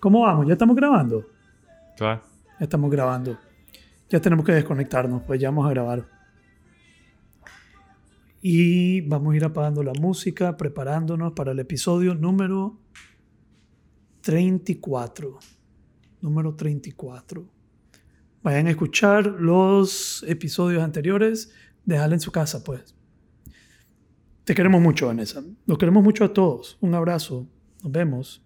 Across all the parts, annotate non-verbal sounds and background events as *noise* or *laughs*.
¿Cómo vamos? ¿Ya estamos grabando? Claro. Ya estamos grabando. Ya tenemos que desconectarnos, pues ya vamos a grabar. Y vamos a ir apagando la música, preparándonos para el episodio número 34. Número 34. Vayan a escuchar los episodios anteriores. Déjala en su casa, pues. Te queremos mucho, Vanessa. Los queremos mucho a todos. Un abrazo. Nos vemos.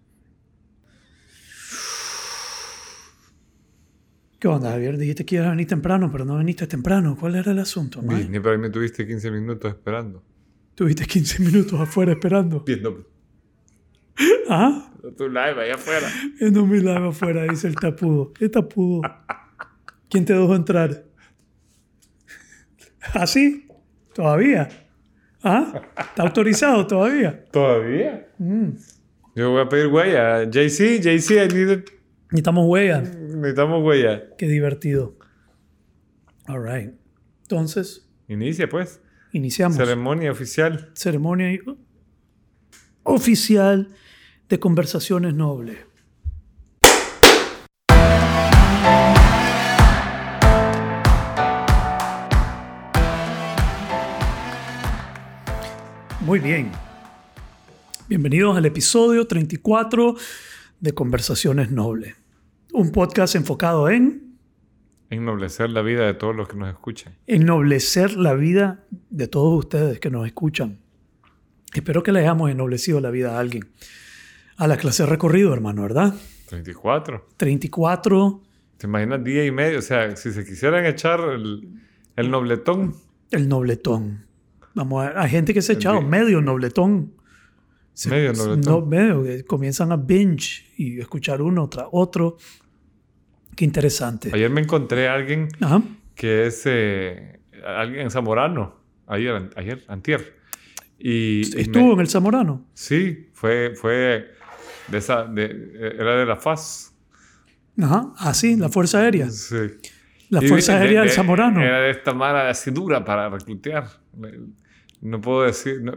¿Qué onda, Javier? Dijiste que ibas a venir temprano, pero no viniste temprano. ¿Cuál era el asunto, man? ni para mí tuviste 15 minutos esperando. Tuviste 15 minutos afuera esperando. Viendo ¿Ah? tu live allá afuera. En un milagro afuera, dice el tapudo. ¿Qué tapudo? ¿Quién te dejó entrar? ¿Así? ¿Todavía? ¿Ah? ¿Está autorizado todavía? ¿Todavía? Mm. Yo voy a pedir huella. JC, JC, I need it. Necesitamos huella. Necesitamos huella. Qué divertido. All right. Entonces, Inicia pues. iniciamos. Ceremonia oficial. Ceremonia oficial de conversaciones nobles. Muy bien. Bienvenidos al episodio 34 de Conversaciones Nobles. Un podcast enfocado en Ennoblecer la vida de todos los que nos escuchan. ennoblecer la vida de todos ustedes que nos escuchan. Espero que le hayamos ennoblecido la vida a alguien. A la clase de recorrido, hermano, ¿verdad? 34. 34, ¿Te imaginas día y medio? O sea, si se quisieran echar el, el nobletón. el nobletón. Vamos a ver, hay gente que se ha echado medio nobletón. Se- Medio nobletón. No, medio, comienzan a binge y escuchar uno tras otro. Qué interesante. Ayer me encontré a alguien Ajá. que es eh, alguien zamorano. Ayer, ayer, antier. Y, y Estuvo me- en el Zamorano. Sí, fue, fue de esa, de, era de la FAS. Ajá. Ah, sí, la Fuerza Aérea. Sí. La Y Fuerza Aérea de- del Zamorano. Era de esta mara así dura para reclutear. No puedo decir, no,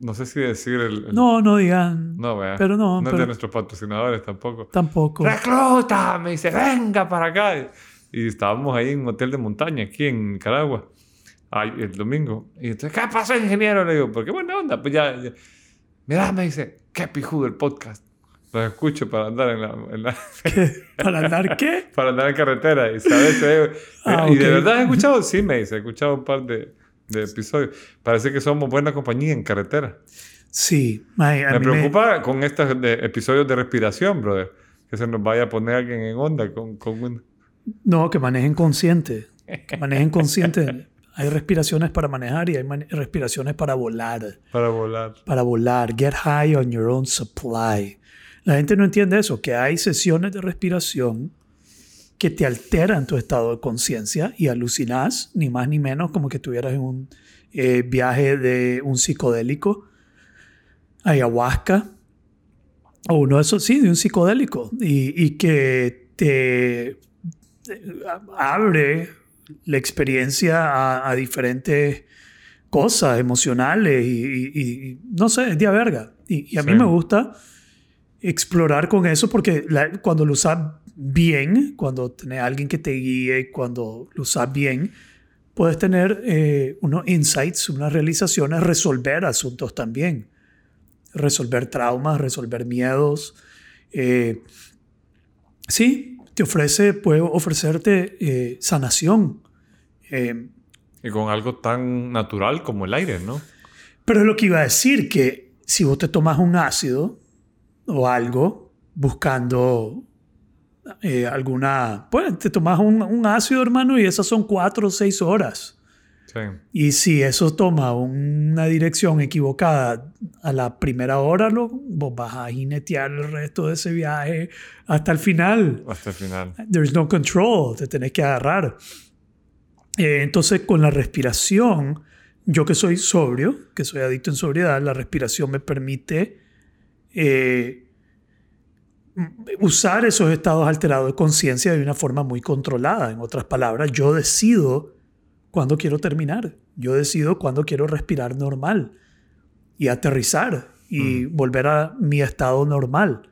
no sé si decir el... el- No, no digan. no, vea. pero no, es pero- de nuestros patrocinadores tampoco. Tampoco. ¡Recluta! Me dice, venga para acá. Y estábamos ahí en un hotel de montaña, aquí en Nicaragua, ay, el domingo. Y entonces, ¿qué pasó, ingeniero? Le digo, porque buena onda. Pues ya, ya. Mira, me dice, qué pijudo el podcast. Lo escucho para andar en la... en la- *laughs* ¿Para andar qué? *laughs* para andar en carretera. Y, ¿sabes? Ah, ¿Y ok. de verdad has escuchado? Sí, me dice, he escuchado un par de, de episodios. Parece que somos buena compañía en carretera. Sí. Ay, a Me preocupa con estos de- episodios de respiración, brother. Que se nos vaya a poner alguien en onda con, con un... No, que manejen consciente. Que manejen consciente. *laughs* Hay respiraciones para manejar y hay respiraciones para volar. Para volar. Para volar. Get high on your own supply. La gente no entiende eso, que hay sesiones de respiración que te alteran tu estado de conciencia y alucinas, ni más ni menos, como que estuvieras en un eh, viaje de un psicodélico, ayahuasca, o uno de esos, sí, de un psicodélico, y, y que te eh, abre la experiencia a, a diferentes cosas emocionales y, y- y- no sé, es de a verga. Y, y a mí Sí. me gusta explorar con eso porque la- cuando lo usas bien, cuando tenés a alguien que te guíe, cuando lo usas bien, puedes tener eh, unos insights, unas realizaciones, resolver asuntos también. Resolver traumas, resolver miedos. Eh, sí, te ofrece, puede ofrecerte eh, sanación. Y con algo tan natural como el aire, ¿no? pero es lo que iba a decir, que si vos te tomas un ácido o algo buscando eh, alguna... Pues te tomas un, un ácido, hermano, y esas son cuatro o seis horas. Sí. Y si eso toma una dirección equivocada a la primera hora, lo, vos vas a jinetear el resto de ese viaje hasta el final. Hasta el final. There's no control, te tenés que agarrar. Eh, entonces, con la respiración, yo que soy sobrio, que soy adicto en sobriedad, la respiración me permite eh, usar esos estados alterados de conciencia de una forma muy controlada. En otras palabras, yo decido cuándo quiero terminar. Yo decido cuándo quiero respirar normal y aterrizar y volver a mi estado normal.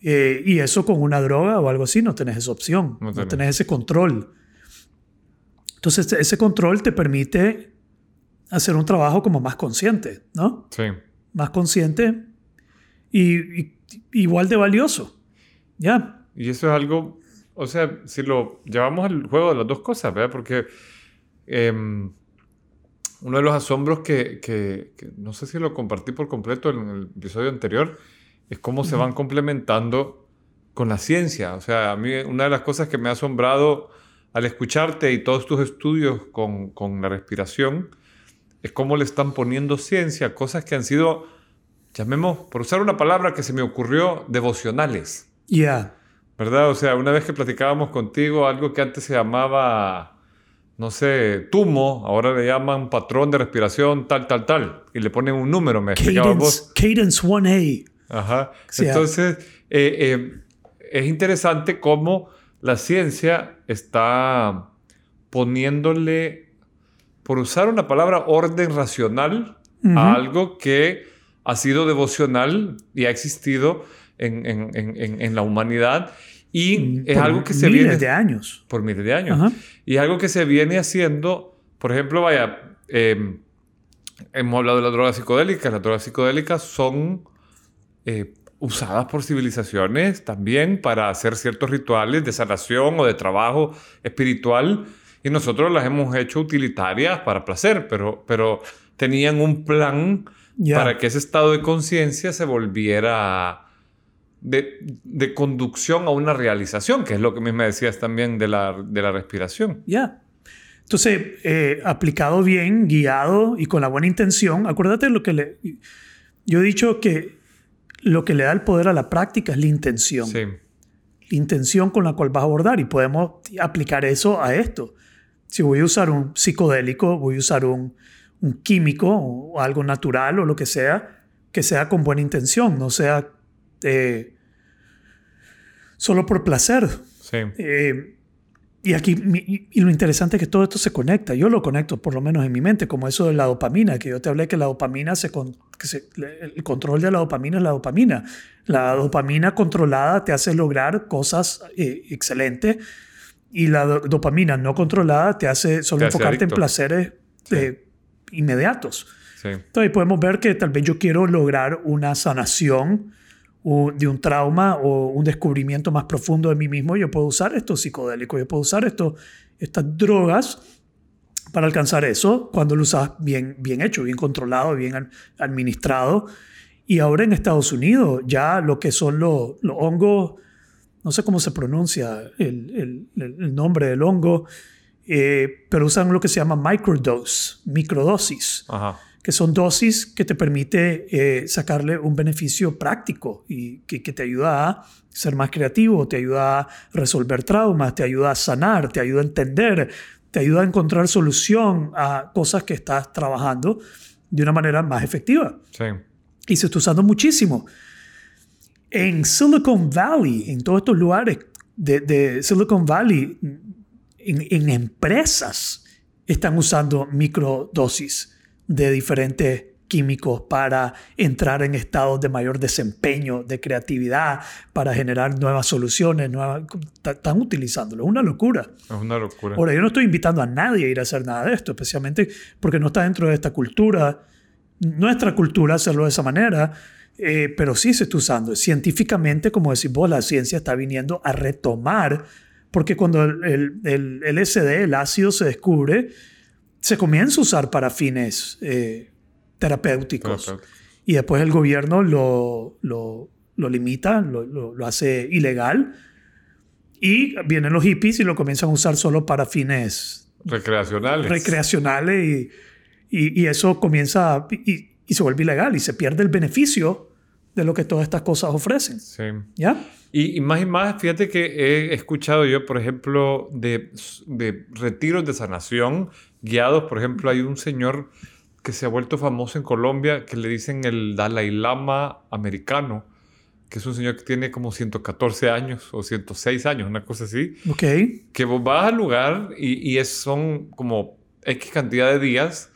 Eh, y eso con una droga o algo así no tenés esa opción, No no tenés ese control. Entonces ese control te permite hacer un trabajo como más consciente, ¿no? Sí. Más consciente y, y- igual de valioso. ¿Ya? Y eso es algo, o sea, si lo llevamos al juego de las dos cosas, ¿verdad? Porque em, uno de los asombros que, que- que no sé si lo compartí por completo en el episodio anterior, es cómo se van complementando con la ciencia. O sea, a mí una de las cosas que me ha asombrado al escucharte y todos tus estudios con, con la respiración, es cómo le están poniendo ciencia cosas que han sido, llamemos, por usar una palabra que se me ocurrió, devocionales. Ya. ¿Verdad? O sea, una vez que platicábamos contigo, algo que antes se llamaba, no sé, tumo, ahora le llaman patrón de respiración, tal, tal, tal. Y le ponen un número, me explicabas vos. Cadence, Cadence 1A. Ajá. Sí, ah. Entonces, eh, eh, es interesante cómo la ciencia está poniéndole, por usar una palabra, orden racional a algo que ha sido devocional y ha existido en, en- en- en- la humanidad. Y es Por algo que se miles viene de años. por miles de años. Ajá. Y algo que se viene haciendo, por ejemplo, vaya, eh, hemos hablado de las drogas psicodélicas. Las drogas psicodélicas son eh, usadas por civilizaciones también para hacer ciertos rituales de sanación o de trabajo espiritual. Y nosotros las hemos hecho utilitarias para placer, pero, pero tenían un plan Ya. para que ese estado de conciencia se volviera de, de conducción a una realización, que es lo que me decías también de la, de la respiración. Ya. Entonces, eh, aplicado bien, guiado y con la buena intención, acuérdate lo que le... Yo he dicho que lo que le da el poder a la práctica es la intención. Sí, La intención con la cual vas a abordar y podemos aplicar eso a esto. Si voy a usar un psicodélico, voy a usar un, un químico o algo natural o lo que sea, que sea con buena intención, no sea eh, solo por placer. sí, Eh, y aquí, y, y lo interesante es que todo esto se conecta. Yo lo conecto, por lo menos en mi mente, como eso de la dopamina, que yo te hablé que la dopamina se, con- que se- el control de la dopamina es la dopamina. La dopamina controlada te hace lograr cosas eh, excelentes y la do- dopamina no controlada te hace solo Te hace enfocarte adicto. en placeres Sí. eh, inmediatos. sí. Entonces podemos ver que tal vez yo quiero lograr una sanación o de un trauma o un descubrimiento más profundo de mí mismo. Yo puedo usar estos psicodélicos, yo puedo usar esto, estas drogas para alcanzar eso cuando lo usas bien, bien hecho, bien controlado, bien ad- administrado. Y ahora en Estados Unidos ya lo que son los, los hongos, no sé cómo se pronuncia el, el- el nombre del hongo, eh, pero usan lo que se llama microdose, microdosis Ajá. que son dosis que te permite eh, sacarle un beneficio práctico y que, que te ayuda a ser más creativo, te ayuda a resolver traumas, te ayuda a sanar, te ayuda a entender, te ayuda a encontrar solución a cosas que estás trabajando de una manera más efectiva. Sí. Y se está usando muchísimo. En Silicon Valley, en todos estos lugares de, de Silicon Valley, en, en empresas están usando microdosis de diferentes químicos para entrar en estados de mayor desempeño, de creatividad, para generar nuevas soluciones, nuevas, están utilizándolo. Es una locura. Es una locura. Ahora, yo no estoy invitando a nadie a ir a hacer nada de esto, especialmente porque no está dentro de esta cultura, nuestra cultura hacerlo de esa manera, eh, pero sí se está usando. Científicamente, como decís vos, la ciencia está viniendo a retomar, porque cuando el, el, el LSD, el ácido, se descubre, se comienza a usar para fines eh, terapéuticos. Terapéutico. Y después el gobierno lo, lo, lo limita, lo, lo- hace ilegal. Y vienen los hippies y lo comienzan a usar solo para fines Recreacionales. recreacionales y, y, y eso comienza y, y se vuelve ilegal y se pierde el beneficio de lo que todas estas cosas ofrecen. Sí. ¿Ya? Y, y más y más, fíjate que he escuchado yo, por ejemplo, de, de retiros de sanación guiados. Por ejemplo, hay un señor que se ha vuelto famoso en Colombia que le dicen el Dalai Lama americano, que es un señor que tiene como 114 años o 106 años, una cosa así, Ok. que vos vas al lugar y, y es, son como X cantidad de días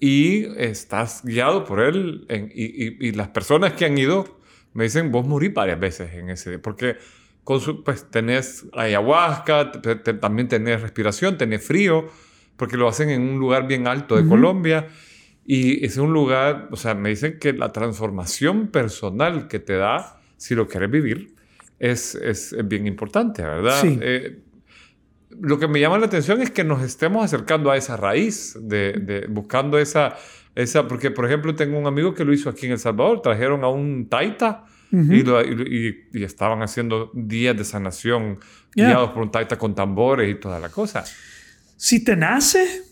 y estás guiado por él en- y, y- y las personas que han ido me dicen, vos morís varias veces en ese, porque con su, pues tenés ayahuasca, te- te- también tenés respiración, tenés frío, porque lo hacen en un lugar bien alto de Colombia. Y es un lugar, o sea, me dicen que la transformación personal que te da, si lo quieres vivir, es, es, es bien importante, ¿verdad? Sí. Eh, lo que me llama la atención es que nos estemos acercando a esa raíz, de, de- buscando esa, esa, porque por ejemplo tengo un amigo que lo hizo aquí en El Salvador, trajeron a un taita y, lo- y- y- y estaban haciendo días de sanación Yeah. guiados por un taita con tambores y toda la cosa. Si te nace,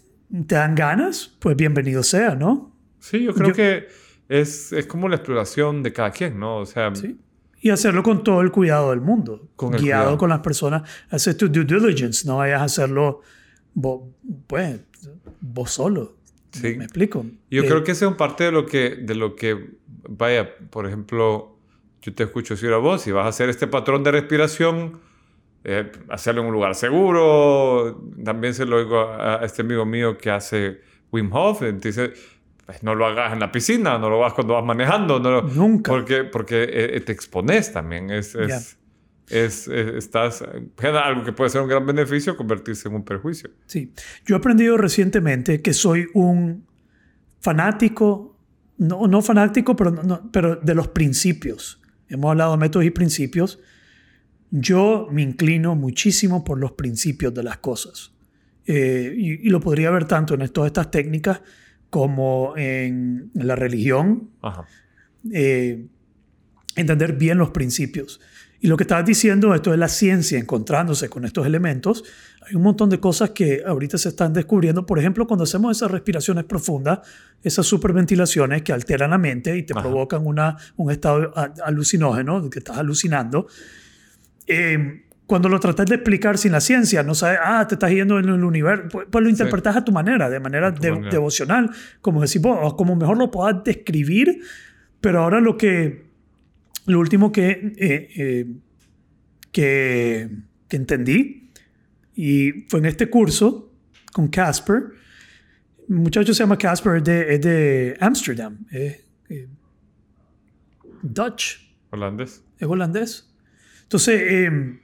te dan ganas, pues bienvenido sea, ¿no? Sí, yo creo Yo- que es, es como la exploración de cada quien, ¿no? O sea, Sí. Y hacerlo con todo el cuidado del mundo. Con guiado cuidado. con las personas. Hacer tu due diligence, no vayas a hacerlo vos, pues, vos solo. Sí. ¿Me explico? yo Eh, creo que eso es parte de lo que, de lo que, vaya, por ejemplo, yo te escucho decir a vos, si vas a hacer este patrón de respiración, eh, hacerlo en un lugar seguro. También se lo digo a, a este amigo mío que hace Wim Hof, dice, pues no lo hagas en la piscina, no lo hagas cuando vas manejando, no lo- Nunca. Porque, porque eh, te expones también, es, es, Ya. es- es- estás, algo que puede ser un gran beneficio, convertirse en un perjuicio. Sí. Yo he aprendido recientemente que soy un fanático, no, no fanático, pero, no- pero de los principios. Hemos hablado de métodos y principios. Yo me inclino muchísimo por los principios de las cosas. Eh, y, y lo podría ver tanto en todas estas técnicas como en, la religión, Ajá. eh, entender bien los principios. Y lo que estabas diciendo, esto es la ciencia encontrándose con estos elementos. Hay un montón de cosas que ahorita se están descubriendo. Por ejemplo, cuando hacemos esas respiraciones profundas, esas superventilaciones que alteran la mente y te Ajá. provocan una, un estado alucinógeno, que estás alucinando. eh, cuando lo tratas de explicar sin la ciencia, no sabes, ah, te estás yendo en el universo, pues, pues lo interpretas a tu manera, de manera de- manera. devocional, como decís vos, o como mejor lo puedas describir, pero ahora lo que, lo último que, eh, eh, que, que entendí, y fue en este curso con Casper, el muchacho se llama Casper, es de, es de Amsterdam, es eh, Dutch, Holandés. es holandés. Entonces, eh,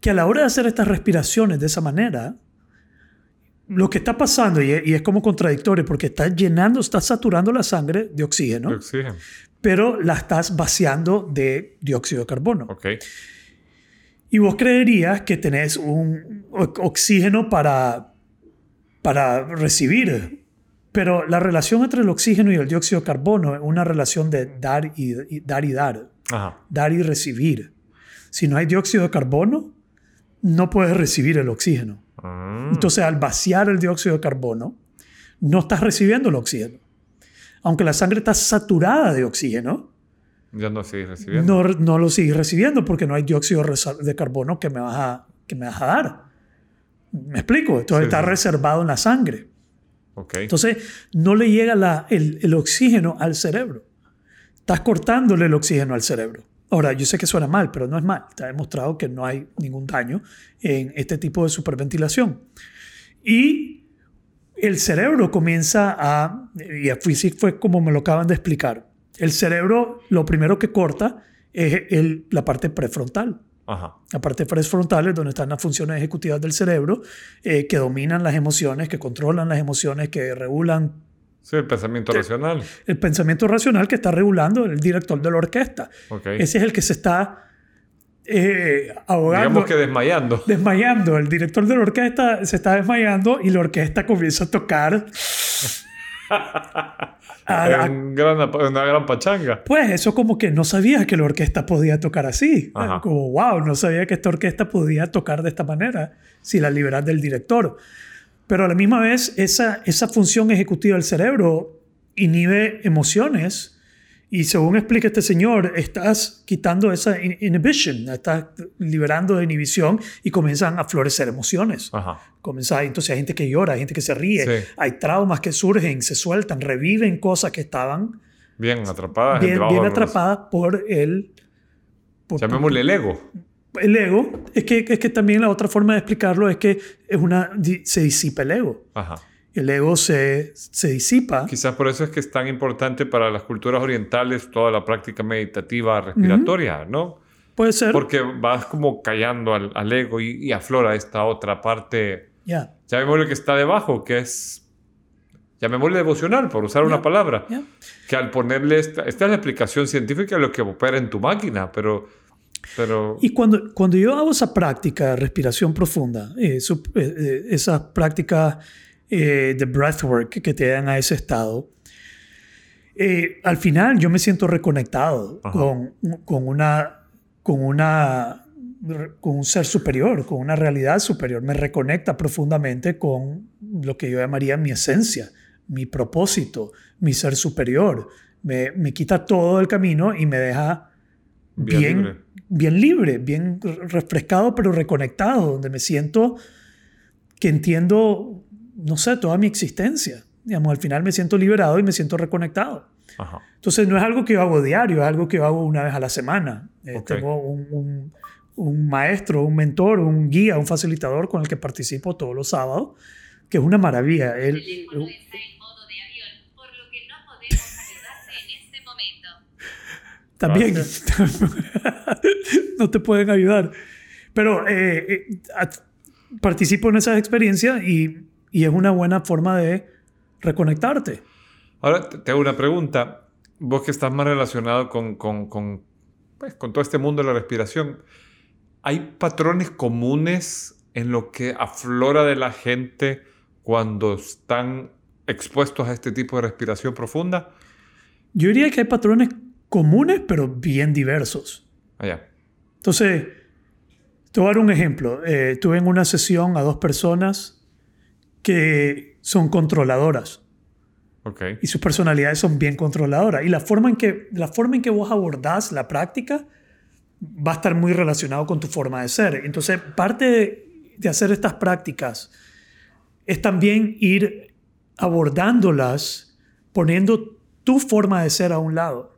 que a la hora de hacer estas respiraciones de esa manera, lo que está pasando, y es, como contradictorio, porque estás llenando, estás saturando la sangre de oxígeno, de oxígeno. pero la estás vaciando de dióxido de carbono. Y vos creerías que tenés un oxígeno para, para recibir, pero la relación entre el oxígeno y el dióxido de carbono es una relación de dar y, y dar y dar Ajá. dar y recibir. Si no hay dióxido de carbono, no puedes recibir el oxígeno. Mm. Entonces, al vaciar el dióxido de carbono, no estás recibiendo el oxígeno. Aunque la sangre está saturada de oxígeno, Ya no recibiendo. no, no lo sigues recibiendo porque no hay dióxido de carbono que me vas a, que me vas a dar. ¿Me explico? Entonces Sí, está sí. reservado en la sangre. Ok. Entonces, no le llega la- el, el oxígeno al cerebro. Estás cortándole el oxígeno al cerebro. Ahora, yo sé que suena mal, pero no es mal. Está demostrado que no hay ningún daño en este tipo de superventilación. Y el cerebro comienza a, y así fue como me lo acaban de explicar, el cerebro lo primero que corta es el- la parte prefrontal. Ajá. La parte prefrontal es donde están las funciones ejecutivas del cerebro eh, que dominan las emociones, que controlan las emociones, que regulan Sí, el pensamiento racional. el pensamiento racional que está regulando el director de la orquesta. Ok. Ese es el que se está eh, ahogando, Digamos que desmayando. desmayando. El director de la orquesta se está desmayando y la orquesta comienza a tocar. a- *laughs* a- En gran, una gran pachanga. pues eso como que no sabía que la orquesta podía tocar así. Ajá. Como, wow, no sabía que esta orquesta podía tocar de esta manera si la liberas del director. Pero a la misma vez, esa, esa función ejecutiva del cerebro inhibe emociones y según explica este señor, estás quitando esa in- inhibition, estás liberando de inhibición y comienzan a florecer emociones. Ajá. Comienza, entonces hay gente que llora, hay gente que se ríe, Sí. hay traumas que surgen, se sueltan, reviven cosas que estaban Bien atrapada. bien, bien atrapadas por el, por- Llamémosle el ego. El ego. Es que, es que también la otra forma de explicarlo es que es una, se disipa el ego. Ajá. el ego se, se disipa. Quizás por eso es que es tan importante para las culturas orientales toda la práctica meditativa respiratoria, ¿no? Puede ser. Porque vas como callando al, al ego y, y, aflora esta otra parte, Ya. llamémosle que está debajo, que es, llamémosle devocional, por usar una Ya, palabra, ya. que al ponerle, esta, esta es la explicación científica de lo que opera en tu máquina, pero, pero Y cuando, cuando yo hago esa práctica de respiración profunda, eh, eh, eh, esa práctica eh, de breathwork que te dan a ese estado, eh, al final yo me siento reconectado con, con una con una con un ser superior, con una realidad superior. Me reconecta profundamente con lo que yo llamaría mi esencia, mi propósito, mi ser superior. Me, me quita todo el camino y me deja Bien bien, libre. bien libre, bien refrescado, pero reconectado, donde me siento que entiendo, no sé, toda mi existencia. Digamos, al final me siento liberado y me siento reconectado. ajá. Entonces no es algo que yo hago diario, es algo que yo hago una vez a la semana. Eh, Ok. Tengo un, un- un maestro, un mentor, un guía, un facilitador con el que participo todos los sábados, que es una maravilla. Él, El teléfono está en modo de avión, por lo que no podemos ayudarte en este momento. También *laughs* no te pueden ayudar. Pero eh, eh, participo en esas experiencias y, y es una buena forma de reconectarte. Ahora te hago una pregunta. Vos que estás más relacionado con, con, con, pues, con todo este mundo de la respiración, ¿hay patrones comunes en lo que aflora de la gente cuando están expuestos a este tipo de respiración profunda? Yo diría que hay patrones comunes, pero bien diversos. Allá. Entonces, te voy a dar un ejemplo. Eh, tuve en una sesión a dos personas que son controladoras Ok. y sus personalidades son bien controladoras. Y la forma en que, la forma en que vos abordás la práctica va a estar muy relacionado con tu forma de ser. Entonces, parte de, de hacer estas prácticas es también ir abordándolas poniendo tu forma de ser a un lado.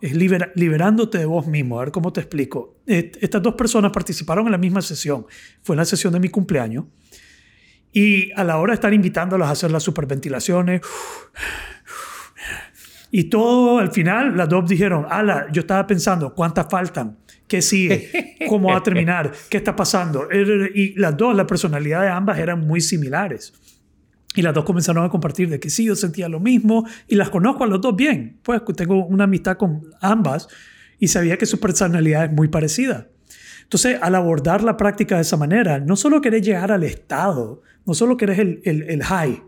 Es libera- liberándote de vos mismo. A ver cómo te explico. Estas dos personas participaron en la misma sesión. Fue la sesión de mi cumpleaños. Y a la hora de estar invitándolas a hacer las superventilaciones, y todo al final, las dos dijeron, ala, yo estaba pensando, ¿cuántas faltan? ¿Qué sigue? ¿Cómo va a terminar? ¿Qué está pasando? Y las dos, la personalidad de ambas eran muy similares. Y las dos comenzaron a compartir de que sí, yo sentía lo mismo y las conozco a los dos bien. Pues tengo una amistad con ambas y sabía que su personalidad es muy parecida. Entonces, al abordar la práctica de esa manera, no solo querés llegar al estado, no solo querés el, el, el high,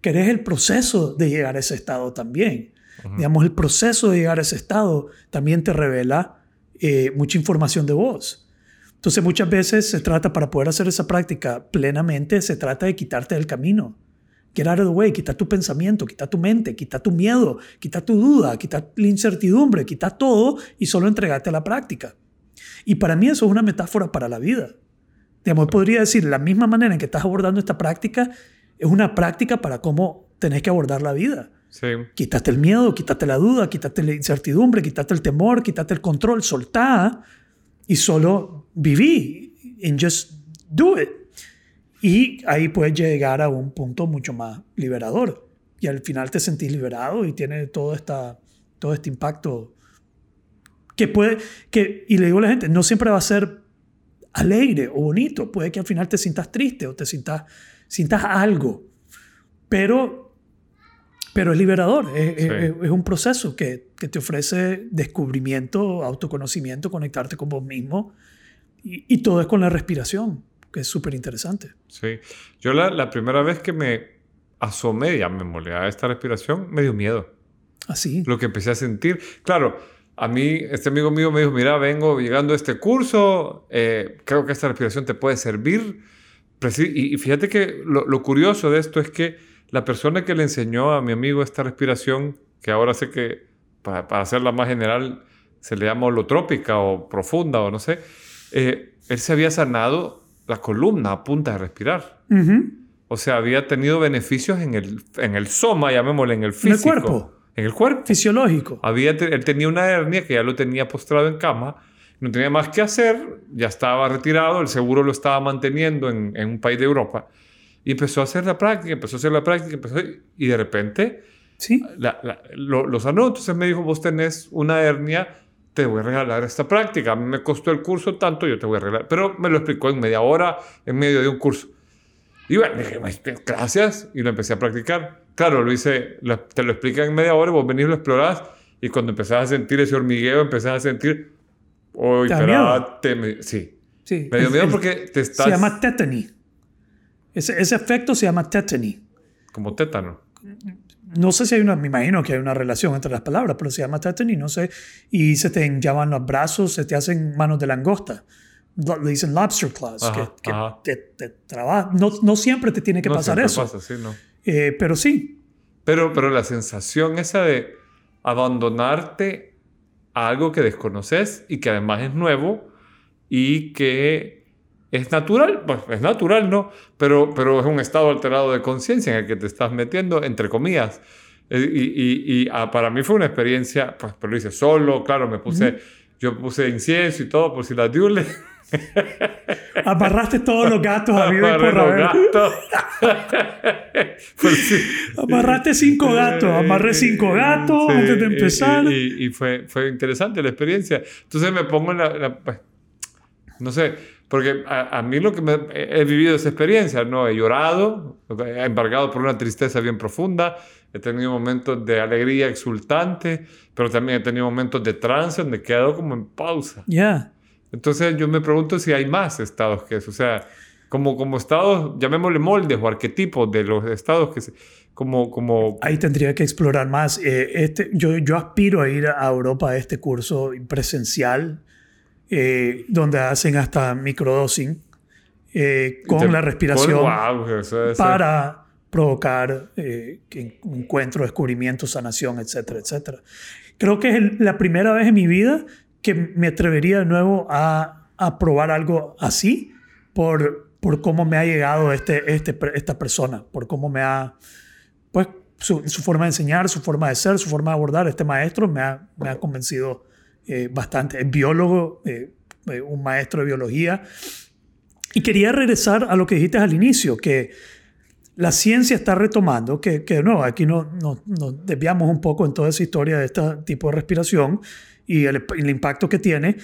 querés el proceso de llegar a ese estado también. Digamos, el proceso de llegar a ese estado también te revela eh, mucha información de vos. Entonces, muchas veces se trata, para poder hacer esa práctica plenamente, se trata de quitarte del camino. Get out of the way, quita tu pensamiento, quita tu mente, quita tu miedo, quita tu duda, quita la incertidumbre, quita todo y solo entregate a la práctica. Y para mí eso es una metáfora para la vida. Digamos, podría decir, la misma manera en que estás abordando esta práctica es una práctica para cómo tenés que abordar la vida. Sí. Quítate el miedo, quítate la duda, quítate la incertidumbre, quítate el temor, quítate el control, soltá y solo viví. And just do it. Y ahí puedes llegar a un punto mucho más liberador. Y al final te sentís liberado y tiene todo, esta, todo este impacto que puede, que, y le digo a la gente, no siempre va a ser alegre o bonito. Puede que al final te sientas triste o te sientas, sientas algo. Pero, pero es liberador. Es, Sí. es- es un proceso que, que te ofrece descubrimiento, autoconocimiento, conectarte con vos mismo. Y, y todo es con la respiración, que es súper interesante. Sí. Yo la, la primera vez que me asomé, ya me molé a esta respiración, me dio miedo. Así. Lo que empecé a sentir. Claro, a mí, este amigo mío me dijo, mira, vengo llegando a este curso, eh, creo que esta respiración te puede servir. Y fíjate que lo, lo curioso de esto es que la persona que le enseñó a mi amigo esta respiración, que ahora sé que para, para hacerla más general se le llama holotrópica o profunda o no sé, eh, él se había sanado la columna a punta de respirar. O sea, había tenido beneficios en el, en el soma, llamémosle, en el el físico. cuerpo. En el cuerpo. Fisiológico. Había, te- él tenía una hernia que ya lo tenía postrado en cama, no tenía más que hacer, ya estaba retirado, el seguro lo estaba manteniendo en, en un país de Europa. Y empezó a hacer la práctica, empezó a hacer la práctica, empezó a- y de repente Sí. la, la- lo, lo sanó. Entonces me dijo, vos tenés una hernia, te voy a regalar esta práctica. Me costó el curso tanto, yo te voy a regalar. Pero me lo explicó en media hora, en medio de un curso. Y bueno, dije, "Pues, gracias, y lo empecé a practicar. Claro, lo hice, lo- te lo explican en media hora, y vos venís y lo explorás, y cuando empezás a sentir ese hormigueo, empezás a sentir, oh, ¿Te sí. sí. Me dio miedo es- porque te estás Se llama tetany. Ese, ese efecto se llama tetany. como tétano. No sé si hay una, me imagino que hay una relación entre las palabras, pero se llama tetany, no sé. Y se te llaman los brazos, se te hacen manos de langosta. Le dicen lobster claws, Ajá, que, que ajá. te, te traba- No, no siempre te tiene que no pasar eso. pasa, sí, no. Eh, pero sí, Pero, pero la sensación esa de abandonarte a algo que desconoces y que además es nuevo y que es natural, pues es natural, ¿no? Pero, pero es un estado alterado de conciencia en el que te estás metiendo, entre comillas. Eh, Y, y- y, ah, para mí fue una experiencia, pues, pero lo hice solo, claro, me puse, yo puse incienso y todo por si las diules. *laughs* amarraste todos los gatos a viva y por haber. *laughs* Pues sí. Amarraste cinco gatos, amarré cinco gatos Sí, antes de empezar. Y, y- y fue, fue interesante la experiencia. Entonces me pongo en la... la- pues, no sé, porque a, a mí lo que me, he vivido esa experiencia, ¿no? He llorado, he embargado por una tristeza bien profunda, he tenido momentos de alegría exultante, pero también he tenido momentos de trance donde he quedado como en pausa. Ya. Entonces yo me pregunto si hay más estados que eso, o sea, como, como estados, llamémosle moldes o arquetipos de los estados que se, como, como, Ahí tendría que explorar más. Eh, este, yo, yo aspiro a ir a Europa a este curso presencial, eh, donde hacen hasta microdosing eh, con te- la respiración Wow, eso para provocar eh, encuentro, descubrimiento, sanación, etcétera, etcétera. Creo que es el- la primera vez en mi vida que me atrevería de nuevo a, a probar algo así por, por cómo me ha llegado este, este, esta persona, por cómo me ha, pues, su, su forma de enseñar, su forma de ser, su forma de abordar. Este maestro me ha, me ha convencido eh, bastante. Es biólogo, eh, eh, un maestro de biología. Y quería regresar a lo que dijiste al inicio, que la ciencia está retomando, que, que no, aquí no, no- nos desviamos un poco en toda esa historia de este tipo de respiración y el, el impacto que tiene,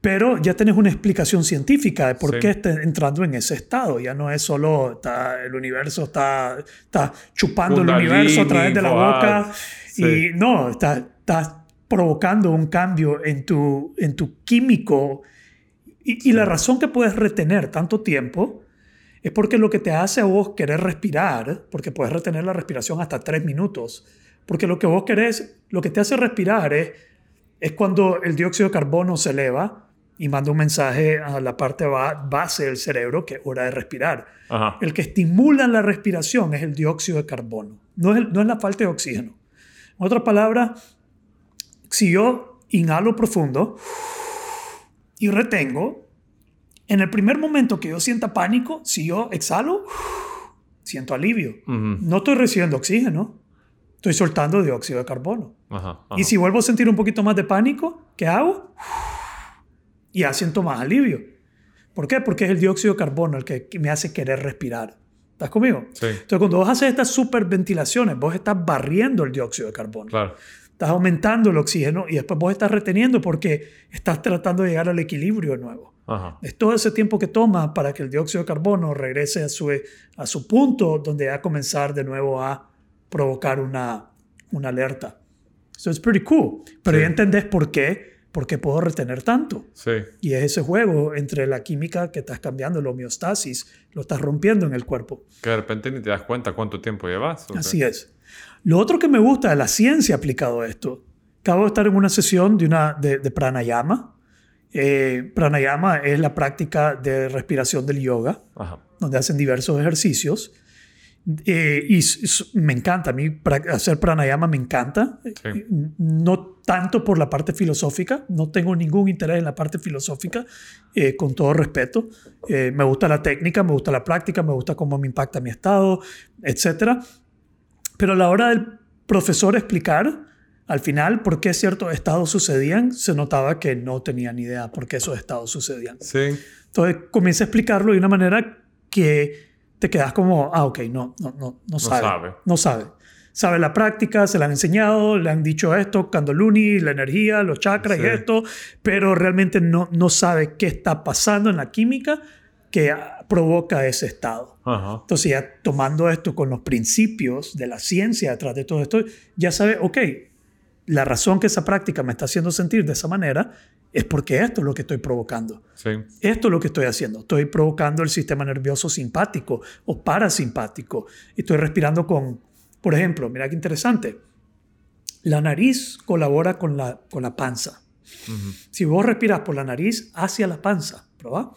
pero ya tenés una explicación científica de por Sí. qué está entrando en ese estado. Ya no es solo está, el universo está, está chupando el universo a través de la boca Sí. y no, está, está provocando un cambio en tu, en tu químico y, y la razón que puedes retener tanto tiempo es porque lo que te hace a vos querer respirar, porque puedes retener la respiración hasta tres minutos, porque lo que vos querés, lo que te hace respirar es, es cuando el dióxido de carbono se eleva y manda un mensaje a la parte ba- base del cerebro que es hora de respirar. Ajá. El que estimula la respiración es el dióxido de carbono, no es, el- no es la falta de oxígeno. En otras palabras, si yo inhalo profundo y retengo, en el primer momento que yo sienta pánico, si yo exhalo, siento alivio. No estoy recibiendo oxígeno, estoy soltando dióxido de carbono. Ajá, Y si vuelvo a sentir un poquito más de pánico, ¿qué hago? Y ya siento más alivio. ¿Por qué? Porque es el dióxido de carbono el que me hace querer respirar. ¿Estás conmigo? Sí, Entonces, cuando vos haces estas superventilaciones, vos estás barriendo el dióxido de carbono. claro. Estás aumentando el oxígeno y después vos estás reteniendo porque estás tratando de llegar al equilibrio de nuevo. Ajá. Es todo ese tiempo que toma para que el dióxido de carbono regrese a su, a su punto donde va a comenzar de nuevo a provocar una, una alerta. So it's pretty cool. Pero Sí. ya entendés por qué, por qué puedo retener tanto. Sí. Y es ese juego entre la química que estás cambiando, la homeostasis, lo estás rompiendo en el cuerpo. Que de repente ni te das cuenta cuánto tiempo llevas. ¿o Así es. Lo otro que me gusta de la ciencia aplicado a esto, acabo de estar en una sesión de, una, de, de pranayama. Eh, pranayama es la práctica de respiración del yoga, Ajá. donde hacen diversos ejercicios. Eh, y me encanta, a mí hacer pranayama me encanta. Sí. No tanto por la parte filosófica, no tengo ningún interés en la parte filosófica, eh, con todo respeto. Eh, me gusta la técnica, me gusta la práctica, me gusta cómo me impacta mi estado, etc. Pero a la hora del profesor explicar, al final, por qué ciertos estados sucedían, se notaba que no tenía ni idea por qué esos estados sucedían. Sí. Entonces comienza a explicarlo de una manera que te quedas como, ah, ok, no, no, no, no sabe. sabe. No sabe. Sabe la práctica, se la han enseñado, le han dicho esto, Kundalini, la energía, los chakras y Sí. esto, pero realmente no, no sabe qué está pasando en la química que provoca ese estado. Ajá. Entonces ya tomando esto con los principios de la ciencia detrás de todo esto, ya sabe, ok, la razón que esa práctica me está haciendo sentir de esa manera es porque esto es lo que estoy provocando. Sí. Esto es lo que estoy haciendo. Estoy provocando el sistema nervioso simpático o parasimpático. Y estoy respirando con, por ejemplo, mira qué interesante. La nariz colabora con la, con la panza. Si vos respiras por la nariz hacia la panza, ¿probá?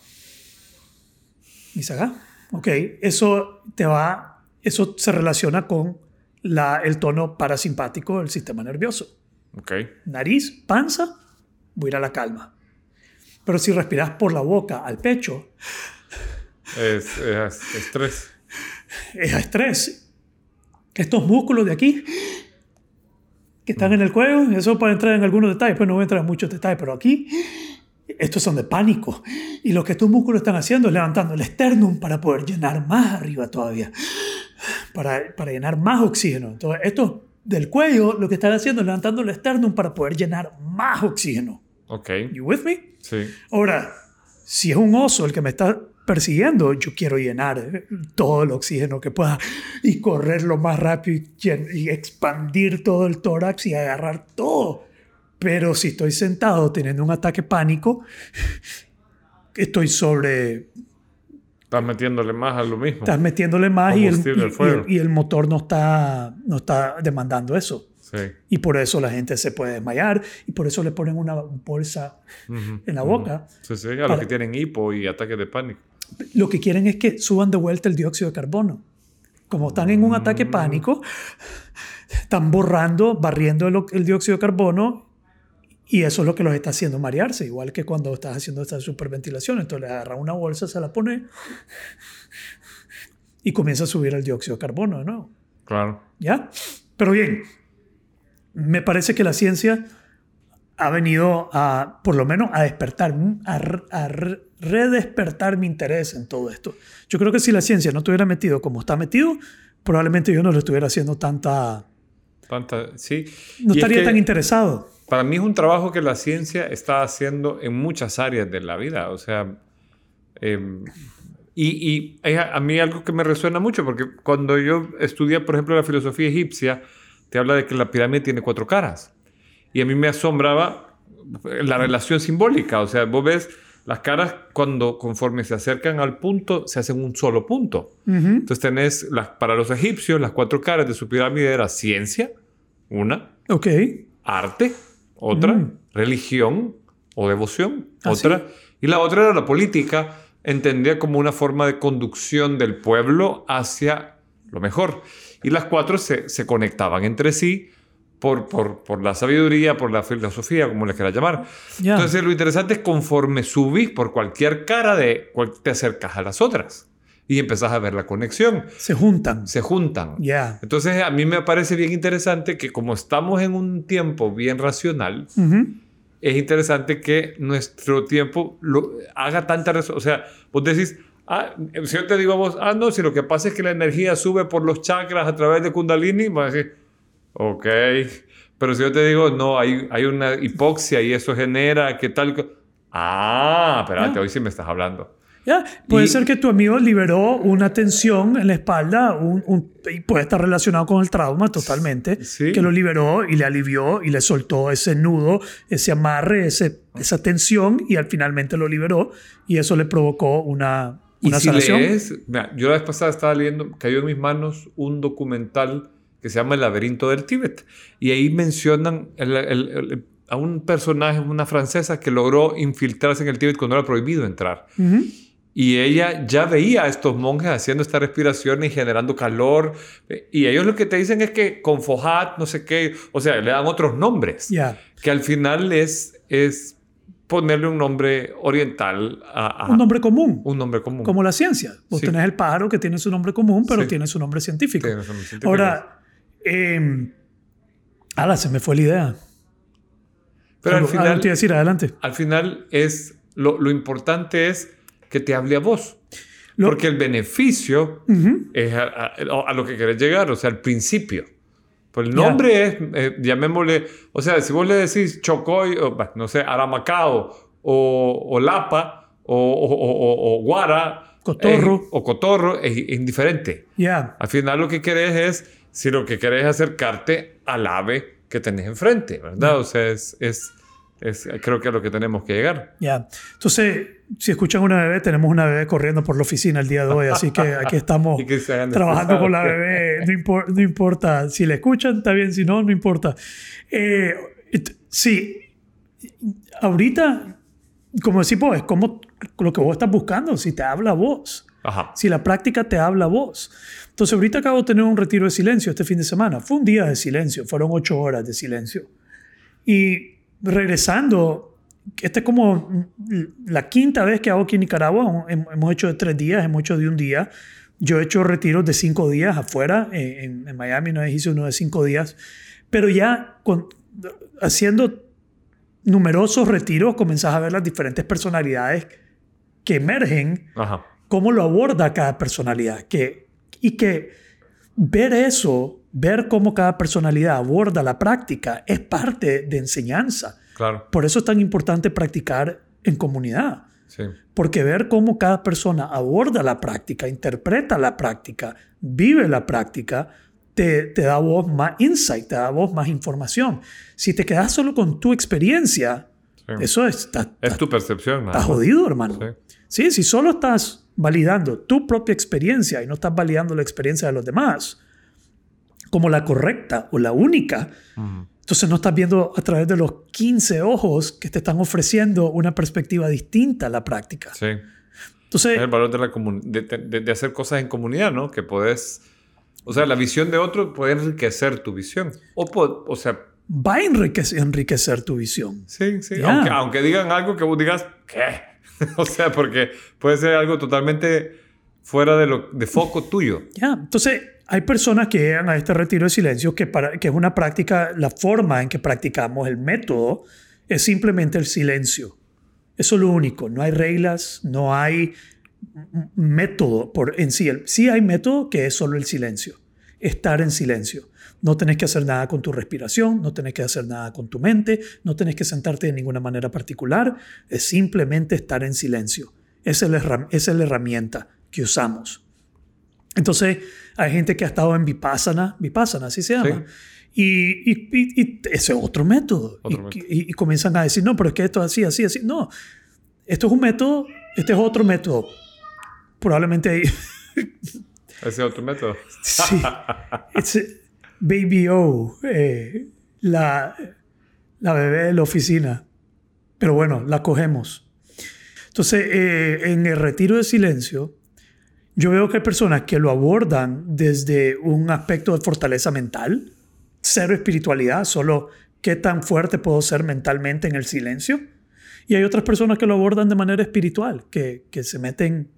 Y se haga. Ok, eso te va, eso se relaciona con la, el tono parasimpático del sistema nervioso. Ok. Nariz, panza, voy a ir a la calma. Pero si respiras por la boca al pecho, Es, es estrés. es estrés. Estos músculos de aquí, que están en el cuello, eso para entrar en algunos detalles, pues no voy a entrar en muchos detalles, pero aquí, estos son de pánico. Y lo que estos músculos están haciendo es levantando el esternum para poder llenar más arriba todavía, para, para llenar más oxígeno. Entonces, estos del cuello lo que están haciendo es levantando el esternum para poder llenar más oxígeno. Ok. You with me? Sí. Ahora, si es un oso el que me está persiguiendo, yo quiero llenar eh, todo el oxígeno que pueda y correr lo más rápido y expandir todo el tórax y agarrar todo. Pero si estoy sentado teniendo un ataque pánico, estoy sobre... Estás metiéndole más a lo mismo. Estás metiéndole más y el, y- y el- y el motor no está, no está demandando eso. Sí. Y por eso la gente se puede desmayar y por eso le ponen una bolsa Ujú, en la boca. Sí, sí, a Para- los que tienen hipo y ataques de pánico. lo que quieren es que suban de vuelta el dióxido de carbono. Como están en un ataque Mm. pánico, están borrando, barriendo el, el dióxido de carbono y eso es lo que los está haciendo marearse, igual que cuando estás haciendo esta superventilación. Entonces le agarra una bolsa, se la pone y comienza a subir el dióxido de carbono de nuevo. Claro. ¿Ya? Pero bien, me parece que la ciencia ha venido a, por lo menos, a despertar, a, a re- redespertar mi interés en todo esto. Yo creo que si la ciencia no estuviera metido como está metido, probablemente yo no le estuviera haciendo tanta... Tanta, sí. No Y es estaría que tan interesado. Para mí es un trabajo que la ciencia está haciendo en muchas áreas de la vida. O sea, eh, y, a mí algo que me resuena mucho, porque cuando yo estudié, por ejemplo, la filosofía egipcia, te habla de que la pirámide tiene cuatro caras. Y a mí me asombraba la relación simbólica. O sea, vos ves las caras cuando conforme se acercan al punto, se hacen un solo punto. Entonces tenés, las, para los egipcios, las cuatro caras de su pirámide era ciencia, una, Ok. arte, otra, Mm. religión o devoción, Ah, otra, y la otra era la política, entendida como una forma de conducción del pueblo hacia lo mejor. Y las cuatro se, se conectaban entre sí por, por, por la sabiduría, por la filosofía, como le quieras llamar. Ya. Entonces lo interesante es conforme subís por cualquier cara de, te acercas a las otras y empezás a ver la conexión, Se juntan. se juntan. Ya. Entonces a mí me parece bien interesante que como estamos en un tiempo bien racional, Ujú. es interesante que nuestro tiempo lo, haga tanta... O sea, vos decís, ah, si yo te digo a vos, ah, no, si lo que pasa es que la energía sube por los chakras a través de Kundalini, vas a decir, ok. Pero si yo te digo, no, hay, hay una hipoxia y eso genera que tal... co-". Ah, espérate, Ya. hoy sí me estás hablando. Ya, Puede Y- ser que tu amigo liberó una tensión en la espalda un- un- y puede estar relacionado con el trauma totalmente, Sí. que lo liberó y le alivió y le soltó ese nudo, ese amarre, ese, esa tensión y al finalmente lo liberó y eso le provocó una, Y una si sanación. lees, mira, yo la vez pasada estaba leyendo, cayó en mis manos un documental que se llama El laberinto del Tíbet. Y ahí mencionan el- el- el- a un personaje, una francesa, que logró infiltrarse en el Tíbet cuando era prohibido entrar. Ujú. Y ella ya veía a estos monjes haciendo esta respiración y generando calor. Y ellos lo que te dicen es que con Fojat, no sé qué, o sea, le dan otros nombres. Ya. Que al final es, es ponerle un nombre oriental a, a Un nombre común, un nombre común. como la ciencia. Vos Sí. tenés el pájaro que tiene su nombre común, pero Sí. tiene su nombre científico. Tiene su nombre científico. Ahora, eh, ala, se me fue la idea. Pero al Algo- algo final, te iba a decir, adelante. al final es lo, lo importante es que te hable a vos. Lo- Porque el beneficio Ujú. es a, a- a lo que querés llegar, o sea, al principio. Pues el nombre es, eh, llamémosle, o sea, si vos le decís Chocoy, o, no sé, Aramacao, o, o Lapa, o, o- Guara, Cotorro. es- o Cotorro, es, es indiferente. Ya. Al final lo que querés es, si lo que querés es acercarte al ave que tenés enfrente, ¿verdad? O sea, es, es, es- creo que a lo que tenemos que llegar. Ya. Entonces, si escuchan una bebé, tenemos una bebé corriendo por la oficina el día de hoy, así que aquí *laughs* estamos que trabajando con la bebé. No, impor- no importa. Si la escuchan, está bien. Si no, no importa. Eh, sí. Ahorita, como decís vos, es como lo que vos estás buscando. Si te habla vos. Ajá. Si la práctica te habla vos. Entonces, ahorita acabo de tener un retiro de silencio este fin de semana. Fue un día de silencio, fueron ocho horas de silencio. Y regresando, esta es como la quinta vez que hago aquí en Nicaragua. Hem- Hemos hecho de tres días, hemos hecho de un día. Yo he hecho retiros de cinco días afuera. En, en Miami una vez hice uno de cinco días. Pero ya con- haciendo numerosos retiros, comenzás a ver las diferentes personalidades que emergen Ajá. cómo lo aborda cada personalidad. Que, y que ver eso, ver cómo cada personalidad aborda la práctica, es parte de enseñanza. Claro. Por eso es tan importante practicar en comunidad. Sí. Porque ver cómo cada persona aborda la práctica, interpreta la práctica, vive la práctica, te, te da a vos más insight, te da a vos más información. Si te quedas solo con tu experiencia, sí. eso es, está, es tu percepción. está jodido, hermano. Sí. Sí, si solo estás validando tu propia experiencia y no estás validando la experiencia de los demás como la correcta o la única, entonces no estás viendo a través de los 15 ojos que te están ofreciendo una perspectiva distinta a la práctica. Sí. Entonces, Es el valor de, la comun- de, de- de hacer cosas en comunidad, ¿no? Que puedes... O sea, la visión de otro puede enriquecer tu visión. O, o sea, va a enriquecer, enriquecer tu visión. sí, sí. Aunque digan algo que vos digas, ¿qué? *laughs* o sea, porque puede ser algo totalmente fuera de, lo, de foco tuyo. Ya, entonces hay personas que llegan a este retiro de silencio que, para, que es una práctica, la forma en que practicamos el método es simplemente el silencio. Eso es lo único, no hay reglas, no hay método por, en sí. Sí hay método que es solo el silencio, estar en silencio. No tenés que hacer nada con tu respiración, no tenés que hacer nada con tu mente, no tenés que sentarte de ninguna manera particular, es simplemente estar en silencio. Esa es la, esa es la herramienta que usamos. Entonces, hay gente que ha estado en Vipassana, Vipassana, así se llama. Y, y- y- y ese es otro método. Otro y, comienzan a decir, no, pero es que esto es así, así, así. No, esto es un método, este es otro método. Probablemente hay- *laughs* Ese es otro método. *laughs* Sí. It's Baby O, eh, la, la bebé de la oficina. Pero bueno, la cogemos. Entonces, eh, en el retiro de silencio, yo veo que hay personas que lo abordan desde un aspecto de fortaleza mental, cero espiritualidad, solo qué tan fuerte puedo ser mentalmente en el silencio. Y hay otras personas que lo abordan de manera espiritual, que, que se meten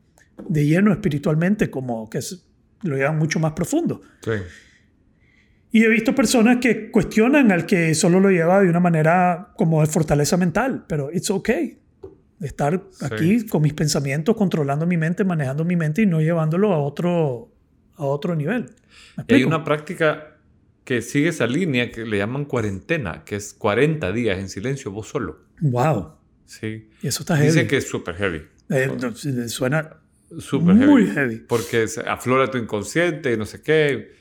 de lleno espiritualmente, como que es- lo llevan mucho más profundo. Sí. Y he visto personas que cuestionan al que solo lo lleva de una manera como de fortaleza mental, pero it's okay. Estar Sí. aquí con mis pensamientos, controlando mi mente, manejando mi mente y no llevándolo a otro, a otro nivel. ¿Me Y hay una práctica que sigue esa línea que le llaman cuarentena, que es 40 días en silencio vos solo. Wow. Sí. Y eso está heavy. Dicen que es súper heavy. Eh, suena Súper muy heavy. heavy. Porque aflora tu inconsciente y no sé qué.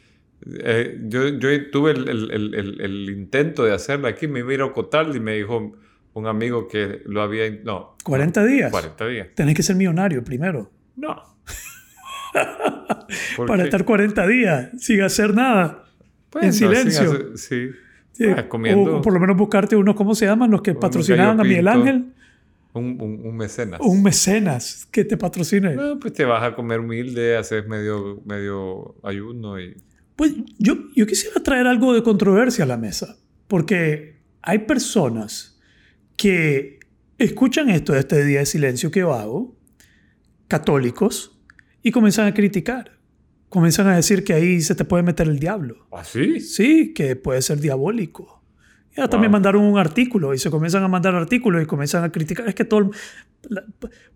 Eh, yo, yo tuve el, el- el- el- intento de hacerlo aquí, me iba a ir a Ocotal y me dijo un amigo que lo había... No, 40 días. 40 días. Tenés que ser millonario primero. No. *laughs* ¿Por Para estar 40 días sin hacer nada. En silencio. hacer- sí. Sí, Ah, comiendo. O, o por lo menos buscarte unos, ¿cómo se llaman? Los que patrocinaban a Miguel. Ángel. Un, un, un mecenas. Un mecenas que te patrocine. No, pues te vas a comer humilde, haces medio, medio ayuno y... Pues yo, yo quisiera traer algo de controversia a la mesa, porque hay personas que escuchan esto de este día de silencio que yo hago, católicos, y comienzan a criticar. Comienzan a decir que ahí se te puede meter el diablo. ¿Ah, sí? Sí, que puede ser diabólico, Ya también Wow. mandaron un artículo y se comienzan a mandar artículos y comienzan a criticar. Es que todo... la-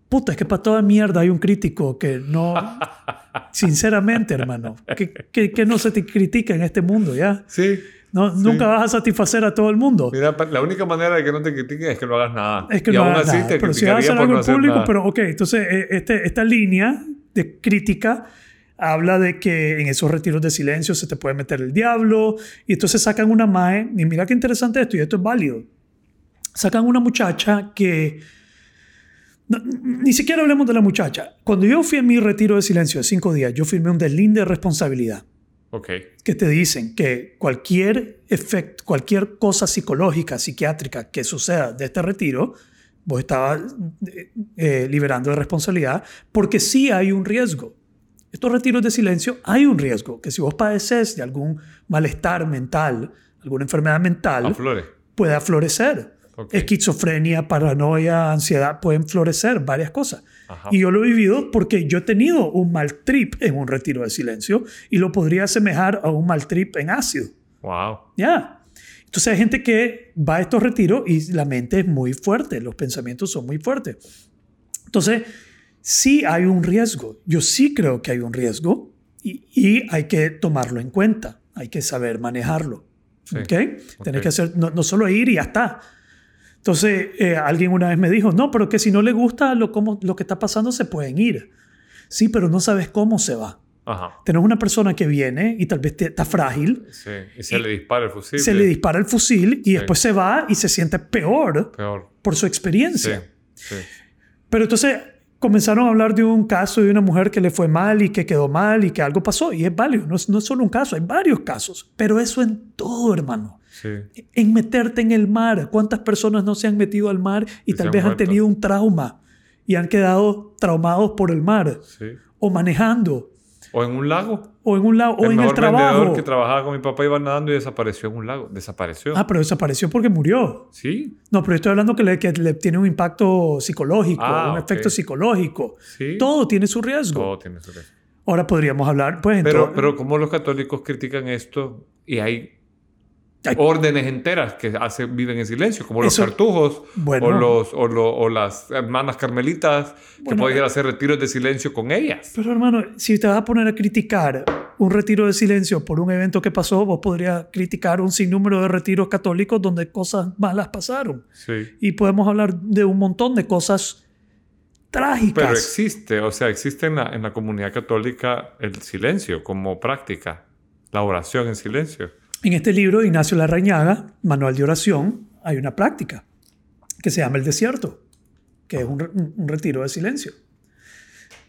puta, es que para toda mierda hay un crítico que no... *laughs* sinceramente, hermano, que, que, que no se te critica en este mundo, ¿ya? Sí. No, Nunca vas a satisfacer a todo el mundo. Mira, la única manera de que no te critiquen es que no hagas nada. Es que y no aún hagas así nada. te Pero si vas a hacer algo no en público, nada. pero ok, entonces eh, este, esta línea de crítica habla de que en esos retiros de silencio se te puede meter el diablo y entonces sacan una mae, y mira qué interesante esto, y esto es válido. Sacan una muchacha que... no, ni siquiera hablemos de la muchacha. Cuando yo fui a mi retiro de silencio de cinco días, yo firmé un deslinde de responsabilidad Ok. que te dicen que cualquier efecto, cualquier cosa psicológica, psiquiátrica que suceda de este retiro, vos estabas eh, eh, liberando de responsabilidad porque sí hay un riesgo. Estos retiros de silencio hay un riesgo, que si vos padeces de algún malestar mental, alguna enfermedad mental, Aflore. puede florecer. Esquizofrenia, paranoia, ansiedad, pueden florecer varias cosas. Ajá. Y yo lo he vivido porque yo he tenido un mal trip en un retiro de silencio y lo podría asemejar a un mal trip en ácido. Wow. ¿Ya? Entonces hay gente que va a estos retiros y la mente es muy fuerte, los pensamientos son muy fuertes. Entonces, sí hay un riesgo. Yo sí creo que hay un riesgo y, y hay que tomarlo en cuenta. Hay que saber manejarlo. Sí. ¿Ok? Ok. Tenés que hacer, no, no solo ir y ya está. Entonces, eh, alguien una vez me dijo, no, pero que si no le gusta lo, cómo, lo que está pasando, se pueden ir. Sí, pero no sabes cómo se va. Ajá. Tenés una persona que viene y tal vez te- está frágil, Sí. Y se le dispara el fusil. se le dispara el fusil y después se va y se siente peor Peor. por su Sí. experiencia. Sí. Pero entonces comenzaron a hablar de un caso de una mujer que le fue mal y que quedó mal y que algo pasó. Y es válido, no es, no es solo un caso, hay varios casos. Pero eso en todo, hermano. Sí. En meterte en el mar. ¿Cuántas personas no se han metido al mar y Y tal han vez han muerto. tenido un trauma y han quedado traumados por el mar? Sí. O manejando, O en un lago. o en un lado, o el en el trabajo. vendedor que trabajaba con mi papá iba nadando y desapareció en un lago. Desapareció. Ah, pero desapareció porque murió. Sí. No, pero yo estoy hablando que le, que le tiene un impacto psicológico, Ah, un ok. efecto psicológico. Sí. Todo tiene su riesgo. Todo tiene su riesgo. Ahora podríamos hablar, pues, Pero, entonces- pero como los católicos critican esto y hay Ay. órdenes enteras que hace, viven en silencio, como los cartujos Bueno. o, los, o, lo- o las hermanas carmelitas que Bueno, pueden ir a eh. hacer retiros de silencio con ellas. Pero hermano, si te vas a poner a criticar un retiro de silencio por un evento que pasó, vos podrías criticar un sinnúmero de retiros católicos donde cosas malas pasaron. Sí. Y podemos hablar de un montón de cosas trágicas. Pero existe, o sea, existe en la, en la comunidad católica el silencio como práctica, la oración en silencio. En este libro de Ignacio Larrañaga, Manual de Oración, hay una práctica que se llama el desierto, que es un, un- retiro de silencio.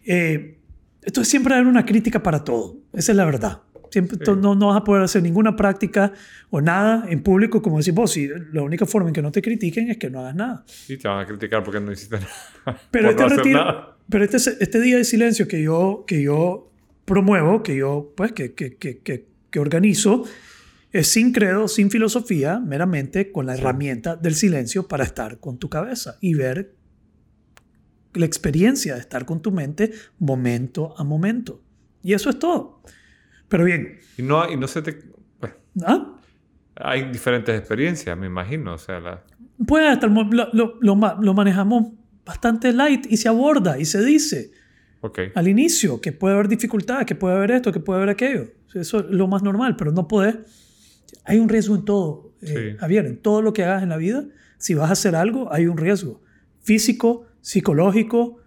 Eh, entonces siempre hay una crítica para todo, esa es la verdad. Siempre, to- no, no vas a poder hacer ninguna práctica o nada en público, como decís vos, y la única forma en que no te critiquen es que no hagas nada. Y te van a criticar porque no hiciste nada. *laughs* Pero este no retiro, nada. pero este, este día de silencio que yo, que yo promuevo, que yo, pues, que, que, que, que organizo, es sin credo, sin filosofía, meramente con la herramienta del silencio para estar con tu cabeza y ver la experiencia de estar con tu mente momento a momento. Y eso es todo. Pero bien, Y no, y no se te... ¿ah? hay diferentes experiencias, me imagino. O sea, la, el mo- lo, lo, lo ma- lo manejamos bastante light y se aborda y se dice. ok. al inicio, que puede haber dificultades, que puede haber esto, que puede haber aquello. Eso es lo más normal, pero no puedes. Hay un riesgo en todo, eh, Sí. Javier, en todo lo que hagas en la vida. Si vas a hacer algo, hay un riesgo. Físico, psicológico,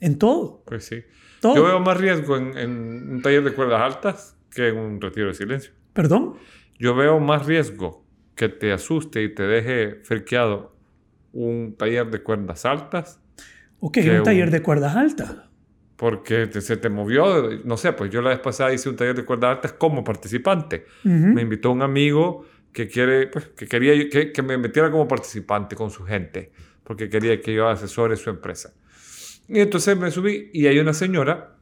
en todo. Pues sí. Todo. Yo veo más riesgo en, en un taller de cuerdas altas que en un retiro de silencio. ¿Perdón? Yo veo más riesgo que te asuste y te deje friqueado un taller de cuerdas altas Ok, un taller un- de cuerdas altas. Porque se te movió. No sé, pues yo la vez pasada hice un taller de cuerdas altas como participante. Ujú. Me invitó un amigo que, quiere, pues, que quería que, que me metiera como participante con su gente, porque quería que yo asesore su empresa. Y entonces me subí y hay una señora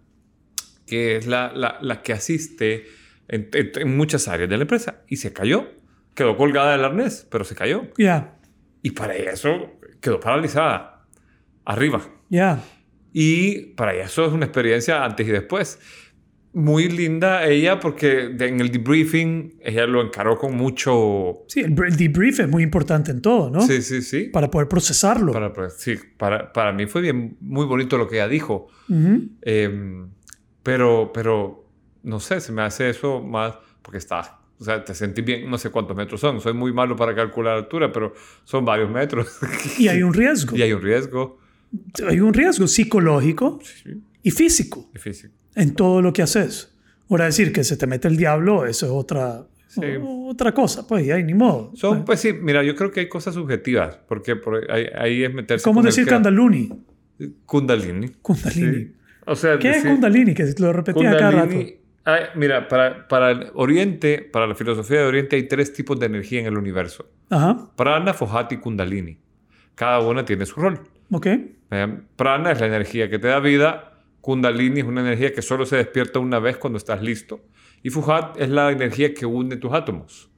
que es la, la, la que asiste en, en- en muchas áreas de la empresa y se cayó. Quedó colgada del arnés, pero se cayó. Ya, Y para eso quedó paralizada, arriba. ya. Y para eso es una experiencia antes y después. muy linda ella porque en el debriefing ella lo encaró con mucho... Sí, el, debrief es muy importante en todo, ¿no? Sí, sí, sí. Para poder procesarlo. Para, sí, para, para mí fue bien, muy bonito lo que ella dijo. Ujú. Eh, pero, pero, no sé, se me hace eso más porque estás, o sea, te sentís bien, no sé cuántos metros son. Soy muy malo para calcular altura, pero son varios metros. Y hay un riesgo. *laughs* y hay un riesgo. Hay un riesgo psicológico Sí, y físico difícil. en todo lo que haces. Ahora decir que se te mete el diablo, eso es otra, Sí. otra cosa, pues ya ni modo. Son, pues sí, mira, yo creo que hay cosas subjetivas, porque por ahí, ahí es meterse ¿Cómo decir Kundalini? Kundalini. Kundalini. Sí. O sea, ¿Qué es decir- Kundalini? Que lo repetía cada rato. Mira, para, para el Oriente, para la filosofía de Oriente, hay tres tipos de energía en el universo. Ajá, Prana, Fojati y Kundalini. Cada una tiene su rol. Ok. Eh, Prana es la energía que te da vida. Kundalini es una energía que solo se despierta una vez cuando estás listo. Y Fujat es la energía que une tus átomos,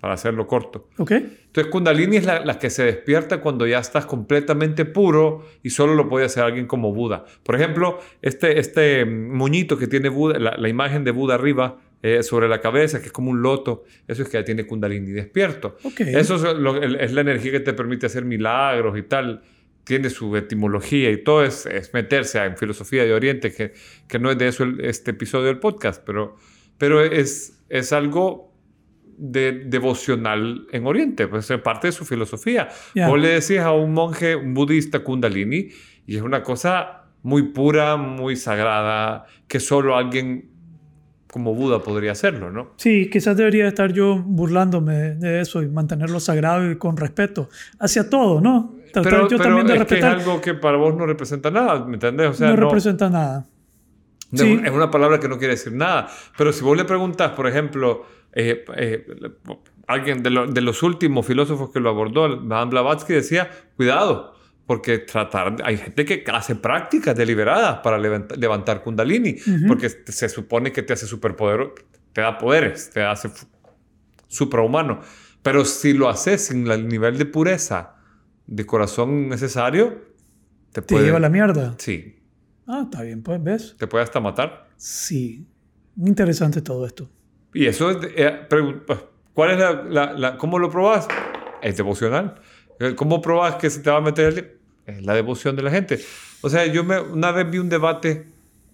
para hacerlo corto. Ok. Entonces Kundalini es la, la que se despierta cuando ya estás completamente puro y solo lo puede hacer alguien como Buda. Por ejemplo, este, este moñito que tiene Buda, la, la imagen de Buda arriba eh, sobre la cabeza, que es como un loto, eso es que ya tiene Kundalini despierto. Ok. Eso es, lo- es la energía que te permite hacer milagros y tal. Tiene su etimología y todo es, es meterse en filosofía de Oriente, que, que no es de eso el- este episodio del podcast, pero, pero es, es algo de, devocional en Oriente, pues es parte de su filosofía. Vos le decís a un monje, un budista kundalini, y es una cosa muy pura, muy sagrada, que solo alguien como Buda podría hacerlo, ¿no? Sí, quizás debería estar yo burlándome de eso y mantenerlo sagrado y con respeto hacia todo, ¿no? Tratar Pero, yo pero también de es que es respetar. algo que para vos no representa nada, ¿me entendés? O sea, no, no, representa nada. no, sí. es una palabra que no quiere decir nada. Pero si vos le preguntas, por ejemplo, eh, eh, alguien de, lo- de los últimos filósofos que lo abordó, Madame Blavatsky decía, cuidado, porque tratar, hay gente que hace prácticas deliberadas para levant- levantar kundalini, porque se supone que te hace superpoderoso, te da poderes, te hace suprahumano. Pero si lo haces sin el nivel de pureza de corazón necesario, te Te puede... lleva a la mierda. Sí, Ah, está bien, pues, ¿ves? te puede hasta matar. Sí. Interesante todo esto. Y eso es... eh, pues, ¿Cuál es la, la- la- ¿Cómo lo probás? Es devocional. Eh, ¿Cómo probás que se te va a meter el... Es la devoción de la gente. O sea, yo me, una vez vi un debate,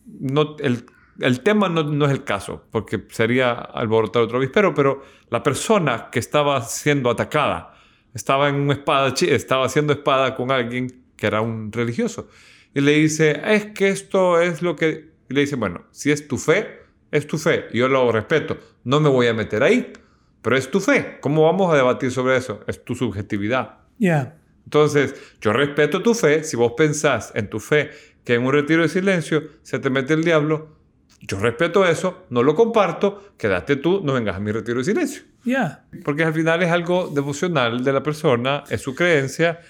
no, el, el tema no, no es el caso, porque sería alborotar otro avispero, pero la persona que estaba siendo atacada estaba en un espada, estaba haciendo espada con alguien que era un religioso. Y le dice, es que esto es lo que... Y le dice, bueno, si es tu fe, es tu fe. Yo lo respeto. No me voy a meter ahí. Pero es tu fe. ¿Cómo vamos a debatir sobre eso? Es tu subjetividad. Ya. Entonces, yo respeto tu fe. Si vos pensás en tu fe que en un retiro de silencio se te mete el diablo, yo respeto eso, no lo comparto, quédate tú, no vengas a mi retiro de silencio. Ya. Porque al final es algo devocional de la persona, es su creencia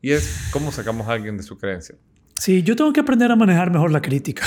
y es cómo sacamos a alguien de su creencia. Sí, yo tengo que aprender a manejar mejor la crítica.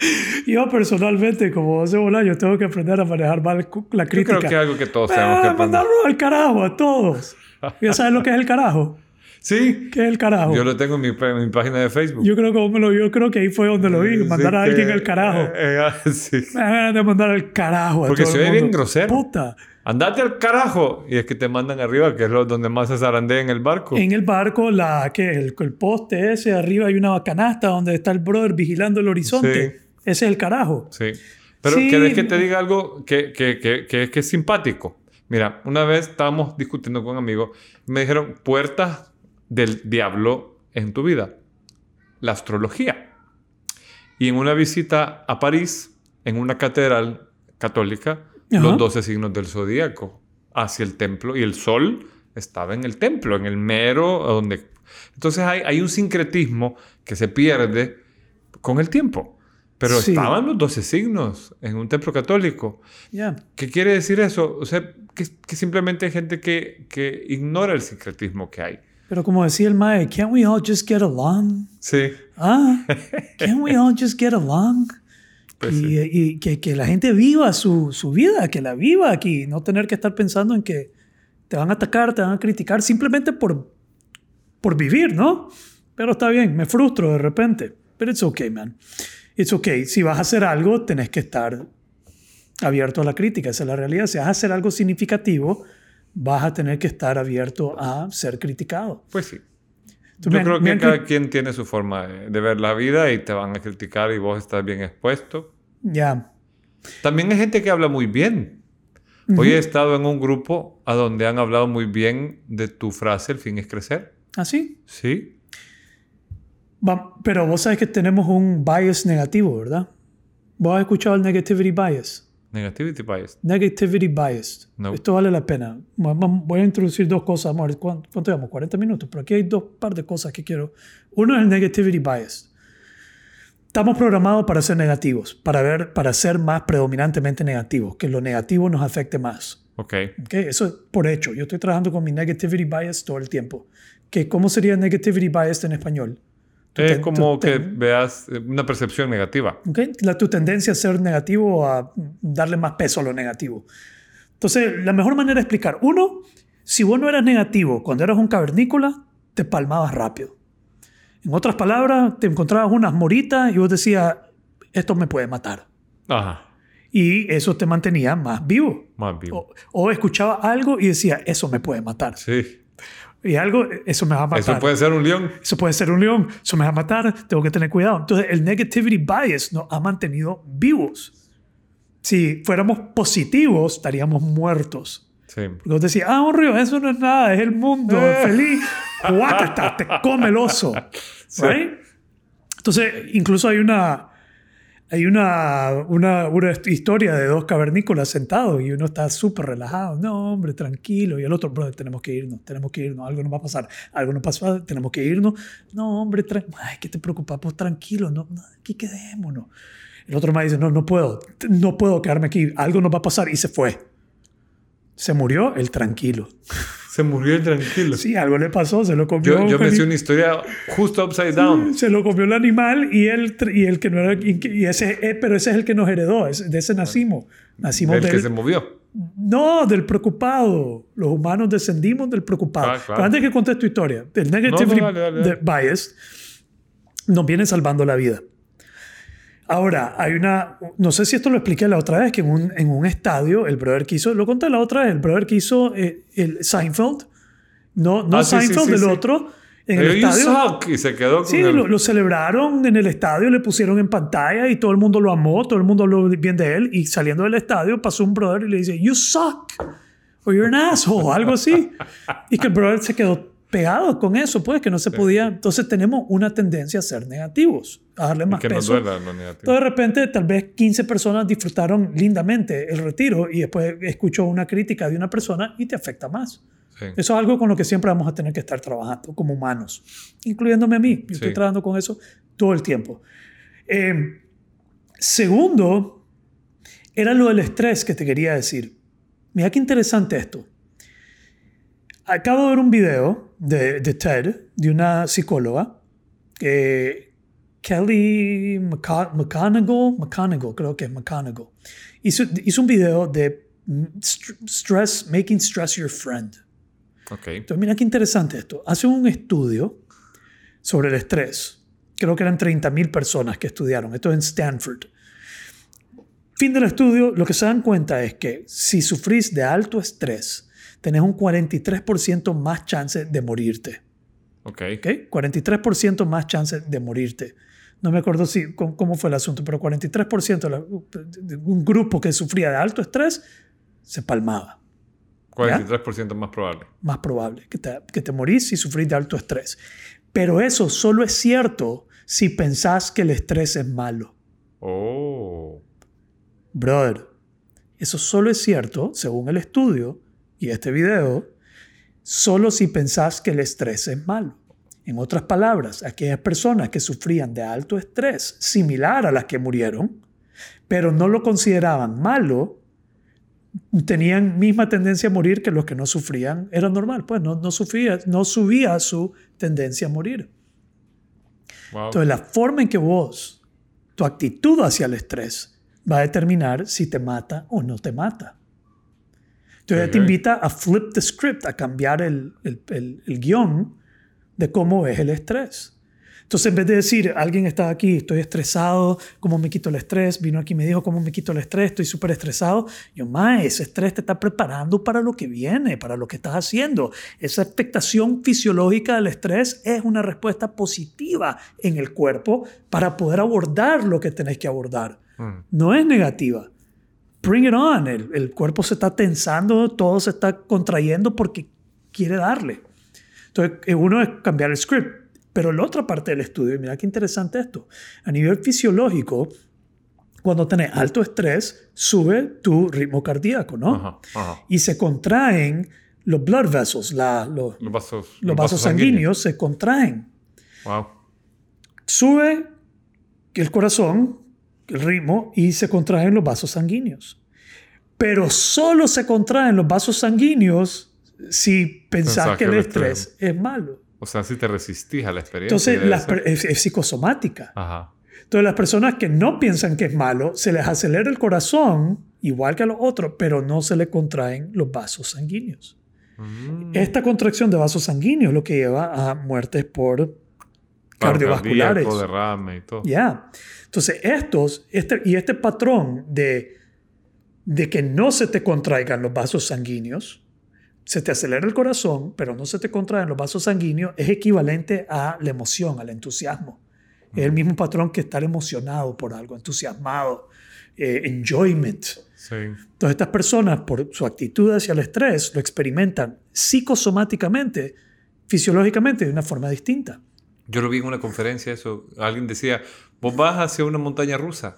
*laughs* yo personalmente, como José Bolaño, tengo que aprender a manejar mal la Yo crítica. creo que es algo que todos tenemos que Ah, aprender. mandarlo al carajo a todos. ¿Ya sabes lo que es el carajo? *laughs* Sí, ¿Qué es el carajo? yo lo tengo en mi, en mi página de Facebook. Yo creo, que yo creo que ahí fue donde lo vi, mandar Sí, a alguien que- al carajo. eh, eh, ah, *laughs* sí. Me ganas de mandar al carajo a Porque todo se el ve bien grosero. Puta. Andate al carajo. Y es que te mandan arriba, que es lo donde más se zarandea en el barco. En el barco, la, ¿qué? El, el poste ese, arriba hay una canasta donde está el brother vigilando el horizonte. Sí. Ese es el carajo. Sí. Pero Sí. ¿querés que te diga algo que, que, que, que, que es simpático? Mira, una vez estábamos discutiendo con amigos y me dijeron puertas del diablo en tu vida. La astrología. Y en una visita a París, en una catedral católica, Ajá. los 12 signos del zodíaco hacia el templo y el sol estaba en el templo, en el mero donde... Entonces hay, hay un sincretismo que se pierde con el tiempo. Pero Sí. estaban los 12 signos en un templo católico. Ya. ¿Qué quiere decir eso? O sea, que, que simplemente hay gente que, que ignora el sincretismo que hay. Pero como decía el mae, can't we all just get along? Sí. Ah, *laughs* can't we all just get along? Pues y sí. y que, que la gente viva su, su vida, que la viva aquí, no tener que estar pensando en que te van a atacar, te van a criticar simplemente por, por vivir, ¿no? Pero está bien, me frustro de repente. Pero it's okay, man. It's okay. Si vas a hacer algo, tenés que estar abierto a la crítica. Esa es la realidad. Si vas a hacer algo significativo, vas a tener que estar abierto a ser criticado. Pues sí. Yo me- creo que cada quien tiene su forma de, ver la vida y te van a criticar y vos estás bien expuesto. Ya. También hay gente que habla muy bien. Hoy he estado en un grupo a donde han hablado muy bien de tu frase, el fin es crecer. ¿Así? Sí. Va- Pero vos sabes que tenemos un bias negativo, ¿verdad? ¿Vos has escuchado el negativity bias? Negativity bias. Negativity bias. No. Esto vale la pena. Voy a introducir dos cosas. Vamos ¿Cuánto, llevamos? 40 minutos. Pero aquí hay dos par de cosas que quiero. Uno es el negativity bias. Estamos programados para ser negativos, para, ver, para ser más predominantemente negativos, que lo negativo nos afecte más. Ok. ¿ok? Eso es por hecho. Yo estoy trabajando con mi negativity bias todo el tiempo. ¿Qué, ¿Cómo sería negativity bias en español? Es como que veas eh, una percepción negativa. ¿ok? La, tu tendencia a ser negativo o a darle más peso a lo negativo. Entonces, la mejor manera de explicar. Uno, si vos no eras negativo cuando eras un cavernícola, te palmabas rápido. En otras palabras, te encontrabas unas moritas y vos decías, esto me puede matar. Ajá. Y eso te mantenía más vivo. Más vivo. O, o escuchaba algo y decía, eso me puede matar. Sí. Y algo, eso me va a matar. Eso puede ser un león. Eso puede ser un león, eso me va a matar, tengo que tener cuidado. Entonces, el negativity bias nos ha mantenido vivos. Si fuéramos positivos, estaríamos muertos. Sí. Porque vos decís, ah, un río, eso no es nada, es el mundo, Eh. *laughs* feliz. Guácata, te come el oso. Sí. Right? Entonces, incluso hay una, hay una, una, una historia de dos cavernícolas sentados y uno está súper relajado. No, hombre, tranquilo. Y el otro, brother, tenemos que irnos, tenemos que irnos. Algo nos va a pasar, algo nos pasa, tenemos que irnos. No, hombre, ay, ¿qué te preocupa? Pues tranquilo, no, no, aquí quedémonos. El otro me dice, no, no puedo, no puedo quedarme aquí, algo nos va a pasar y se fue. Se murió el tranquilo. Se murió el tranquilo. Sí, algo le pasó, se lo comió. Yo, yo me sé una historia justo upside down. se lo comió el animal y el, y el que no era. Y, ese, eh, pero ese es el que nos heredó, de ese nacimos. Nacimos El que del, se movió. No, del preocupado. Los humanos descendimos del preocupado. Ah, claro. Antes que contes tu historia, el negative No, no, dale, dale, dale. bias nos viene salvando la vida. Ahora, hay una. No sé si esto lo expliqué la otra vez, que en un, en un estadio, el brother que hizo. Lo conté la otra vez, el brother que hizo eh, el Seinfeld. No, no Ah, sí, sí, Seinfeld, sí, el sí. otro. En el estadio. suck, y se quedó con Sí, el- lo, lo celebraron en el estadio, le pusieron en pantalla y todo el mundo lo amó, todo el mundo habló bien de él. Y saliendo del estadio pasó un brother y le dice, You suck, or you're an asshole, algo así. Y que el brother se quedó pegado con eso, pues, que no se podía. Entonces tenemos una tendencia a ser negativos, a darle más que nos peso. duela lo negativo. Entonces, de repente, tal vez 15 personas disfrutaron lindamente el retiro y después escuchó una crítica de una persona y te afecta más. Sí. Eso es algo con lo que siempre vamos a tener que estar trabajando como humanos, incluyéndome a mí. Yo estoy trabajando con eso todo el tiempo. Eh, segundo, era lo del estrés que te quería decir. Mira qué interesante esto. Acabo de ver un video de, de TED, de una psicóloga, que Kelly McCon- McConaughey, McConaughey, creo que es McConaughey, hizo, hizo un video de st- stress, making stress your friend. Ok. Entonces, mira qué interesante esto. Hace un estudio sobre el estrés. Creo que eran 30.000 personas que estudiaron. Esto en Stanford. Fin del estudio, lo que se dan cuenta es que si sufrís de alto estrés, tenés un 43% más chance de morirte. Ok. ¿ok? 43% más chance de morirte. No me acuerdo si, cómo, fue el asunto, pero 43% de, un grupo que sufría de alto estrés se palmaba 43% más probable. más probable que te, que te morís si sufrís de alto estrés. Pero eso solo es cierto si pensás que el estrés es malo. Oh. Brother, eso solo es cierto, según el estudio y este video, solo si pensás que el estrés es malo. En otras palabras, aquellas personas que sufrían de alto estrés, similar a las que murieron, pero no lo consideraban malo, tenían misma tendencia a morir que los que no sufrían. Era normal, pues no, no, sufría, no subía su tendencia a morir. Wow. Entonces, la forma en que vos, tu actitud hacia el estrés, va a determinar si te mata o no te mata. Entonces, te invita a flip the script, a cambiar el, el, el- el guion de cómo es el estrés. Entonces, en vez de decir, alguien está aquí, estoy estresado, ¿cómo me quito el estrés? Vino aquí y me dijo, ¿cómo me quito el estrés? Estoy súper estresado. Yo, más, ese estrés te está preparando para lo que viene, para lo que estás haciendo. Esa expectación fisiológica del estrés es una respuesta positiva en el cuerpo para poder abordar lo que tenés que abordar. Mm. No es negativa. Bring it on. El, el cuerpo se está tensando, todo se está contrayendo porque quiere darle. Entonces, eh, uno es cambiar el script. Pero la otra parte del estudio, y mira qué interesante esto, a nivel fisiológico, cuando tenés alto estrés, sube tu ritmo cardíaco, ¿no? Ajá, ajá. Y se contraen los blood vessels, la- los, Los vasos, los vasos sanguíneos se contraen. Wow. Sube el corazón, ritmo, y se contraen los vasos sanguíneos. Pero solo se contraen los vasos sanguíneos si pensás que el estrés es malo. O sea, si te resistís a la experiencia. Entonces, las es, es psicosomática. Ajá. Entonces, las personas que no piensan que es malo, se les acelera el corazón, igual que a los otros, pero no se les contraen los vasos sanguíneos. Mm. Esta contracción de vasos sanguíneos es lo que lleva a muertes por cardiovasculares. cardíaco, derrame y todo. Ya. Entonces, estos, este, y este patrón de, de que no se te contraigan los vasos sanguíneos, se te acelera el corazón, pero no se te contraen los vasos sanguíneos, es equivalente a la emoción, al entusiasmo. Es el mismo patrón que estar emocionado por algo, entusiasmado, eh, enjoyment. Sí. Entonces, estas personas, por su actitud hacia el estrés, lo experimentan psicosomáticamente, fisiológicamente, de una forma distinta. Yo lo vi en una conferencia eso. Alguien decía, vos vas hacia una montaña rusa.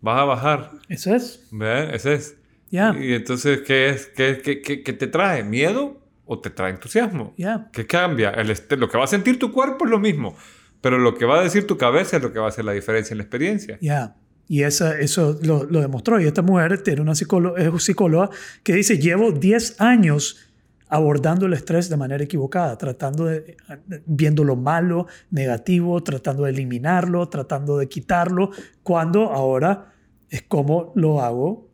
Vas a bajar. Eso es. ¿Ve? Ese es. Ya. Y entonces, ¿qué es? ¿Qué, qué, qué- qué te trae? ¿Miedo o te trae entusiasmo? Ya. ¿Qué cambia? El este- lo que va a sentir tu cuerpo es lo mismo, pero lo que va a decir tu cabeza es lo que va a hacer la diferencia en la experiencia. Ya. Y esa, eso lo, lo demostró. Y esta mujer tiene una psicóloga, es una psicóloga que dice, llevo 10 años abordando el estrés de manera equivocada, tratando de, viendo lo malo, negativo, tratando de eliminarlo, tratando de quitarlo, cuando ahora es como lo hago.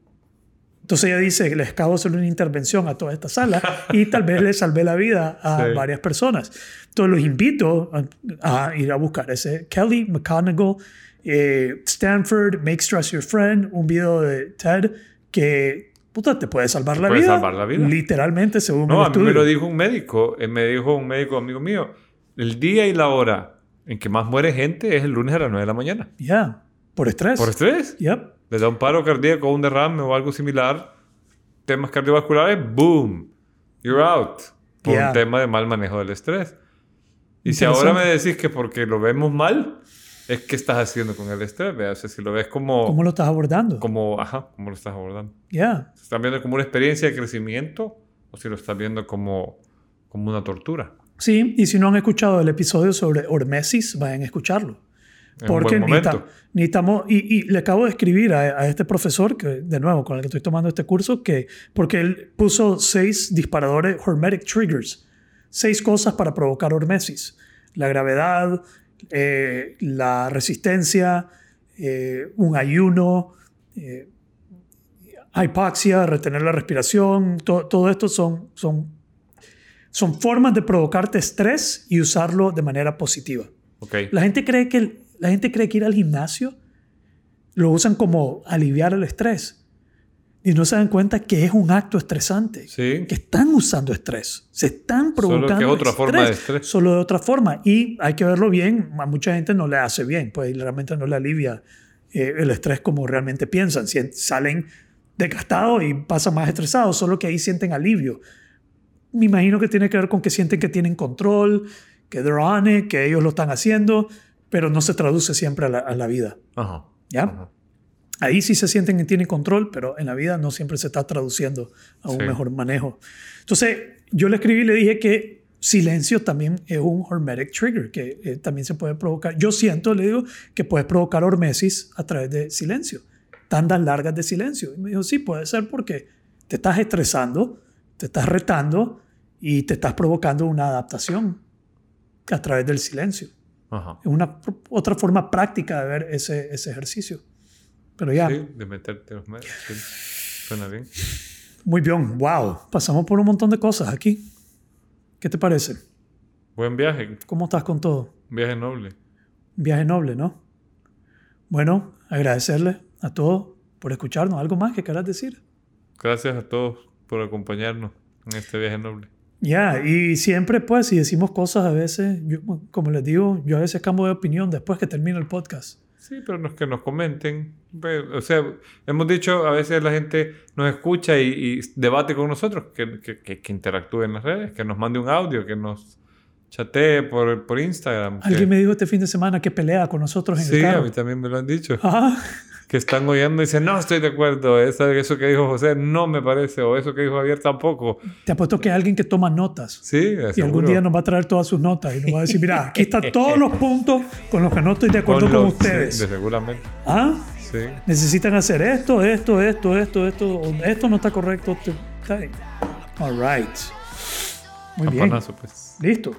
Entonces ella dice, les acabo de hacer una intervención a toda esta sala y tal vez le salvé la vida a Sí. varias personas. Entonces los invito a, a ir a buscar ese Kelly McConaughey, eh, Stanford, Make Stress Your Friend, un video de TED que puta, te puede salvar la puede vida. salvar la vida. Literalmente, según No, a mí me lo dijo un médico. eh, Me dijo un médico amigo mío. El día y la hora en que más muere gente es el lunes a las 9 de la mañana. Ya, por estrés. ¿Por estrés? Yep. Le da un paro cardíaco, un derrame o algo similar. Temas cardiovasculares, boom. You're out. Por Yeah. un tema de mal manejo del estrés. Y si ahora me decís que porque lo vemos mal, es que estás haciendo con el estrés. ¿verdad? O sea, si lo ves como, ¿Cómo lo estás abordando? como, ajá, ¿cómo lo estás abordando? Ya. ¿Estás viendo como una experiencia de crecimiento o si lo estás viendo como, como una tortura? Sí, y si no han escuchado el episodio sobre hormesis, vayan a escucharlo. En Porque buen necesita- momento. necesitamos, y, y le acabo de escribir a, a este profesor, que de nuevo, con el que estoy tomando este curso, que porque él puso seis disparadores, hormetic triggers, seis cosas para provocar hormesis. La gravedad, eh, la resistencia, eh, un ayuno, eh, hipoxia, retener la respiración, to- todo esto son, son, son formas de provocarte estrés y usarlo de manera positiva. Ok. La gente cree que, el- la gente cree que ir al gimnasio lo usan como aliviar el estrés. Y no se dan cuenta que es un acto estresante. Sí. Que están usando estrés. Se están Solo que provocando otra forma de estrés. Solo de otra forma. Y hay que verlo bien. A mucha gente no le hace bien. Pues realmente no le alivia eh, el estrés como realmente piensan. Si salen desgastados y pasan más estresados. Solo que ahí sienten alivio. Me imagino que tiene que ver con que sienten que tienen control, que they're on it, que ellos lo están haciendo, pero no se traduce siempre a la, a la vida. Ajá. ¿Ya? Ajá. Ahí sí se sienten que tienen control, pero en la vida no siempre se está traduciendo a un Sí. mejor manejo. Entonces, yo le escribí y le dije que silencio también es un hormetic trigger, que eh, también se puede provocar. Yo siento, le digo, que puedes provocar hormesis a través de silencio, tandas largas de silencio. Y me dijo, sí, puede ser porque te estás estresando, te estás retando y te estás provocando una adaptación a través del silencio. Ajá. Es una otra forma práctica de ver ese, ese ejercicio. Pero ya, Sí, de meterte los medios. sí. Suena bien. muy bien, wow, pasamos por un montón de cosas aquí. ¿Qué te parece? Buen viaje. ¿Cómo estás con todo? Viaje noble. Viaje noble, ¿no? Bueno, agradecerle a todos por escucharnos. ¿Algo más que quieras decir? Gracias a todos por acompañarnos en este viaje noble. Ya, y siempre pues si decimos cosas a veces, yo, como les digo, yo a veces cambio de opinión después que termino el podcast. Sí, pero no es que nos comenten. O sea, hemos dicho, a veces la gente nos escucha y, y debate con nosotros, que, que, que- que interactúe en las redes, que nos mande un audio, que nos chatee por, por Instagram. que- Alguien me dijo este fin de semana que pelea con nosotros en Sí, el a carro. mí también me lo han dicho. Ah, *laughs* Que están oyendo y dicen, no estoy de acuerdo, eso que dijo José no me parece, o eso que dijo Javier tampoco. te apuesto que hay alguien que toma notas. Sí, Y algún seguro. día nos va a traer todas sus notas y nos va a decir, mira, aquí están todos los puntos con los que no estoy de acuerdo con, los- ustedes. sí, seguramente. ¿Ah? Sí. Necesitan hacer esto, esto, esto, esto, esto. Esto no está correcto. bien. All right. Muy bien. Campanazo, pues. Listo.